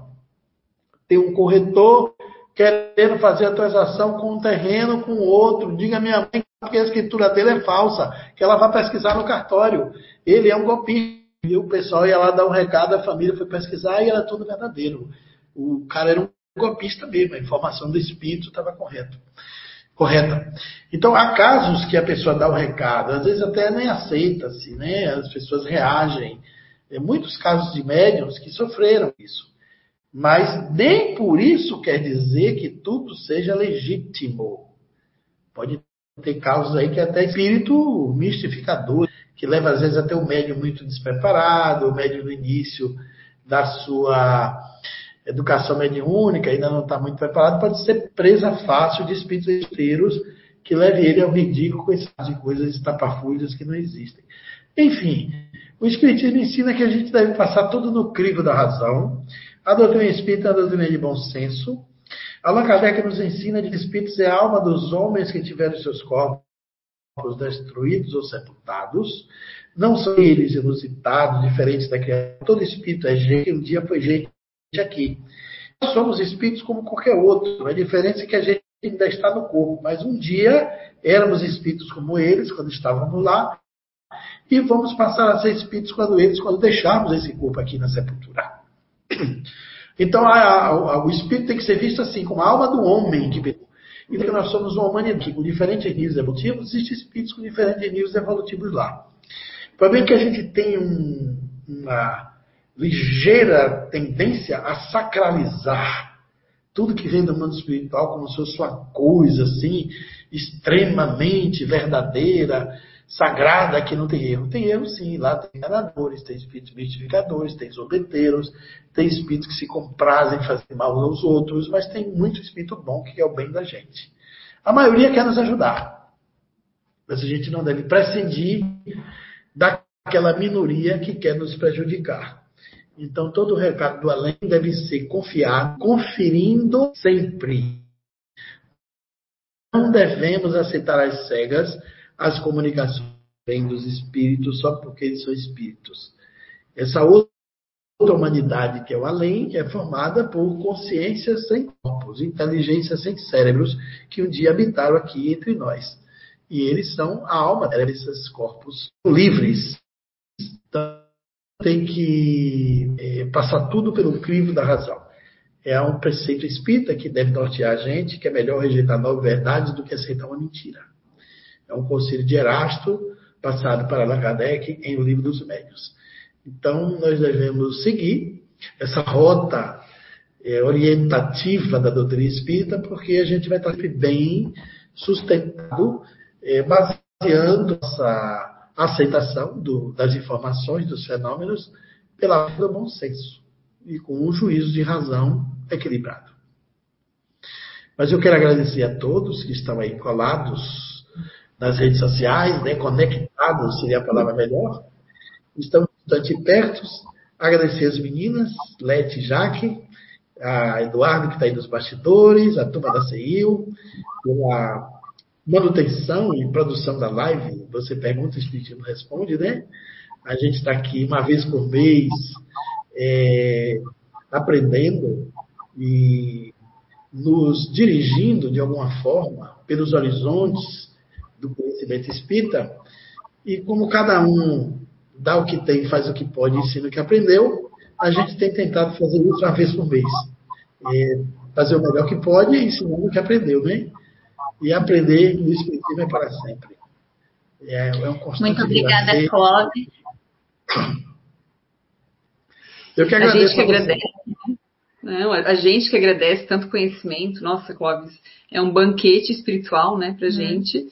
Tem um corretor querendo fazer a transação com um terreno com outro. Diga a minha mãe que a escritura dele é falsa, que ela vai pesquisar no cartório. Ele é um golpista. E o pessoal ia lá dar um recado, a família foi pesquisar e era tudo verdadeiro. O cara era um golpista mesmo, a informação do espírito estava correta. Correta. Então, há casos que a pessoa dá o um recado, às vezes até nem aceita-se, né? As pessoas reagem. Tem muitos casos de médiums que sofreram isso. Mas nem por isso quer dizer que tudo seja legítimo. Pode ter casos aí que é até espírito mistificador, que leva às vezes até o médium muito despreparado, o médium no início da sua educação mediúnica, ainda não está muito preparado, pode ser presa fácil de espíritos inteiros que leve ele ao ridículo com essas coisas estapafúrdias que não existem. Enfim, o Espiritismo ensina que a gente deve passar tudo no crivo da razão, a doutrina espírita é a doutrina de bom senso. Allan Kardec nos ensina que espíritos é a alma dos homens que tiveram seus corpos destruídos ou sepultados. Não são eles inusitados, diferentes da criatura. Todo espírito é gente, um dia foi gente aqui. Nós somos espíritos como qualquer outro. A diferença é que a gente ainda está no corpo, mas um dia éramos espíritos como eles, quando estávamos lá, e vamos passar a ser espíritos quando eles, quando deixarmos esse corpo aqui na sepultura. Então a, a, o espírito tem que ser visto assim, como a alma do homem que pecou. E que nós somos uma humanidade com diferentes níveis evolutivos, existem espíritos com diferentes níveis evolutivos lá. O problema é que a gente tem um, uma ligeira tendência a sacralizar tudo que vem do mundo espiritual como se fosse uma coisa assim, extremamente verdadeira, sagrada que não tem erro. Tem erro sim, lá tem enganadores, tem espíritos mistificadores, tem zombeteiros, tem espíritos que se comprazem em fazer mal aos outros, mas tem muito espírito bom que é o bem da gente. A maioria quer nos ajudar, mas a gente não deve prescindir daquela minoria que quer nos prejudicar. Então, todo o recado do além deve ser confiado, conferindo sempre. Não devemos aceitar as cegas as comunicações dos espíritos só porque eles são espíritos. Essa outra humanidade que é o além é formada por consciências sem corpos, inteligências sem cérebros que um dia habitaram aqui entre nós. E eles são a alma desses corpos livres. Então, tem que é, passar tudo pelo crivo da razão. É um preceito espírita que deve nortear a gente que é melhor rejeitar nove verdades do que aceitar uma mentira. É um conselho de Erasto, passado para Allan Kardec em O Livro dos Médios. Então, nós devemos seguir essa rota é, orientativa da doutrina espírita, porque a gente vai estar bem sustentado, é, baseando essa aceitação do, das informações, dos fenômenos, pela do bom senso e com um juízo de razão equilibrado. Mas eu quero agradecer a todos que estão aí colados nas redes sociais, né, conectados seria a palavra melhor. Estamos bastante perto. Agradecer as meninas, Leti e Jaque, a Eduardo, que está aí nos bastidores, a turma da CIU, pela manutenção e produção da live. Você pergunta, o Espiritismo responde, né? A gente está aqui uma vez por mês é, aprendendo e nos dirigindo de alguma forma pelos horizontes do conhecimento espírita, e como cada um dá o que tem, faz o que pode, ensina o que aprendeu, a gente tem tentado fazer isso uma vez por mês. É fazer o melhor que pode, ensinando o que aprendeu, né? E aprender no Espiritismo é para sempre. É, é um Muito obrigada, Clóvis. Eu que agradeço. A gente que agradece. Não, a gente que agradece tanto conhecimento. Nossa, Clóvis, é um banquete espiritual, né, pra uhum. gente.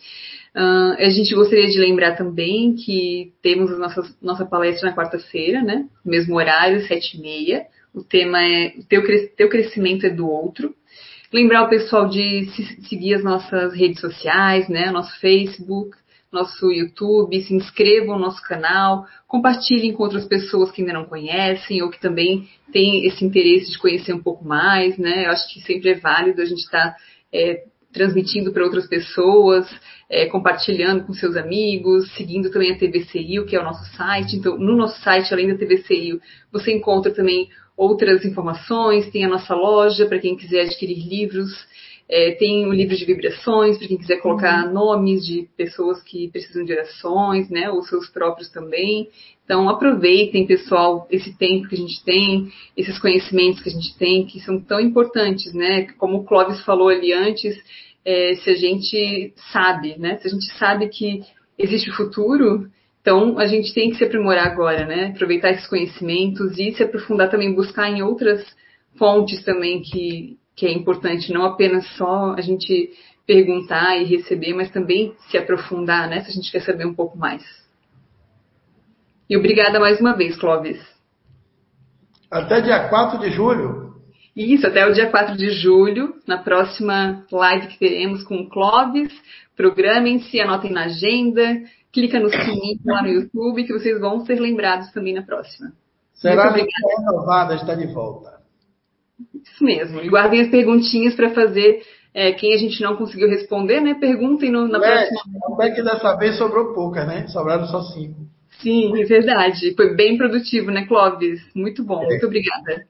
Uh, a gente gostaria de lembrar também que temos a nossa, nossa palestra na quarta-feira, né? Mesmo horário, sete e meia. O tema é teu, teu crescimento é do outro. Lembrar o pessoal de se, seguir as nossas redes sociais, né? Nosso Facebook, nosso YouTube, se inscrevam no nosso canal, compartilhem com outras pessoas que ainda não conhecem ou que também têm esse interesse de conhecer um pouco mais, né? Eu acho que sempre é válido a gente estar tá, é, transmitindo para outras pessoas, é, compartilhando com seus amigos, seguindo também a TVCIO, que é o nosso site. Então, no nosso site, além da TVCIO, você encontra também outras informações, tem a nossa loja para quem quiser adquirir livros é, tem o livro de vibrações, para quem quiser colocar uhum. nomes de pessoas que precisam de orações, né? Ou seus próprios também. Então, aproveitem, pessoal, esse tempo que a gente tem, esses conhecimentos que a gente tem, que são tão importantes, né? Como o Clóvis falou ali antes, é, se a gente sabe, né? Se a gente sabe que existe o futuro, então a gente tem que se aprimorar agora, né? Aproveitar esses conhecimentos e se aprofundar também, buscar em outras fontes também que que é importante não apenas só a gente perguntar e receber, mas também se aprofundar, né? Se a gente quer saber um pouco mais. E obrigada mais uma vez, Clóvis. Até dia 4 de julho. Isso, até o dia 4 de julho, na próxima live que teremos com o Clóvis. Programem-se, anotem na agenda, clica no sininho lá no YouTube que vocês vão ser lembrados também na próxima. Será renovada, está de volta. Isso mesmo. E guardem as perguntinhas para fazer. É, quem a gente não conseguiu responder, né? Perguntem no, na é, próxima. Até que dessa vez sobrou pouca, né? Sobraram só cinco. Sim, é verdade. Foi bem produtivo, né, Clóvis? Muito bom. É. Muito obrigada.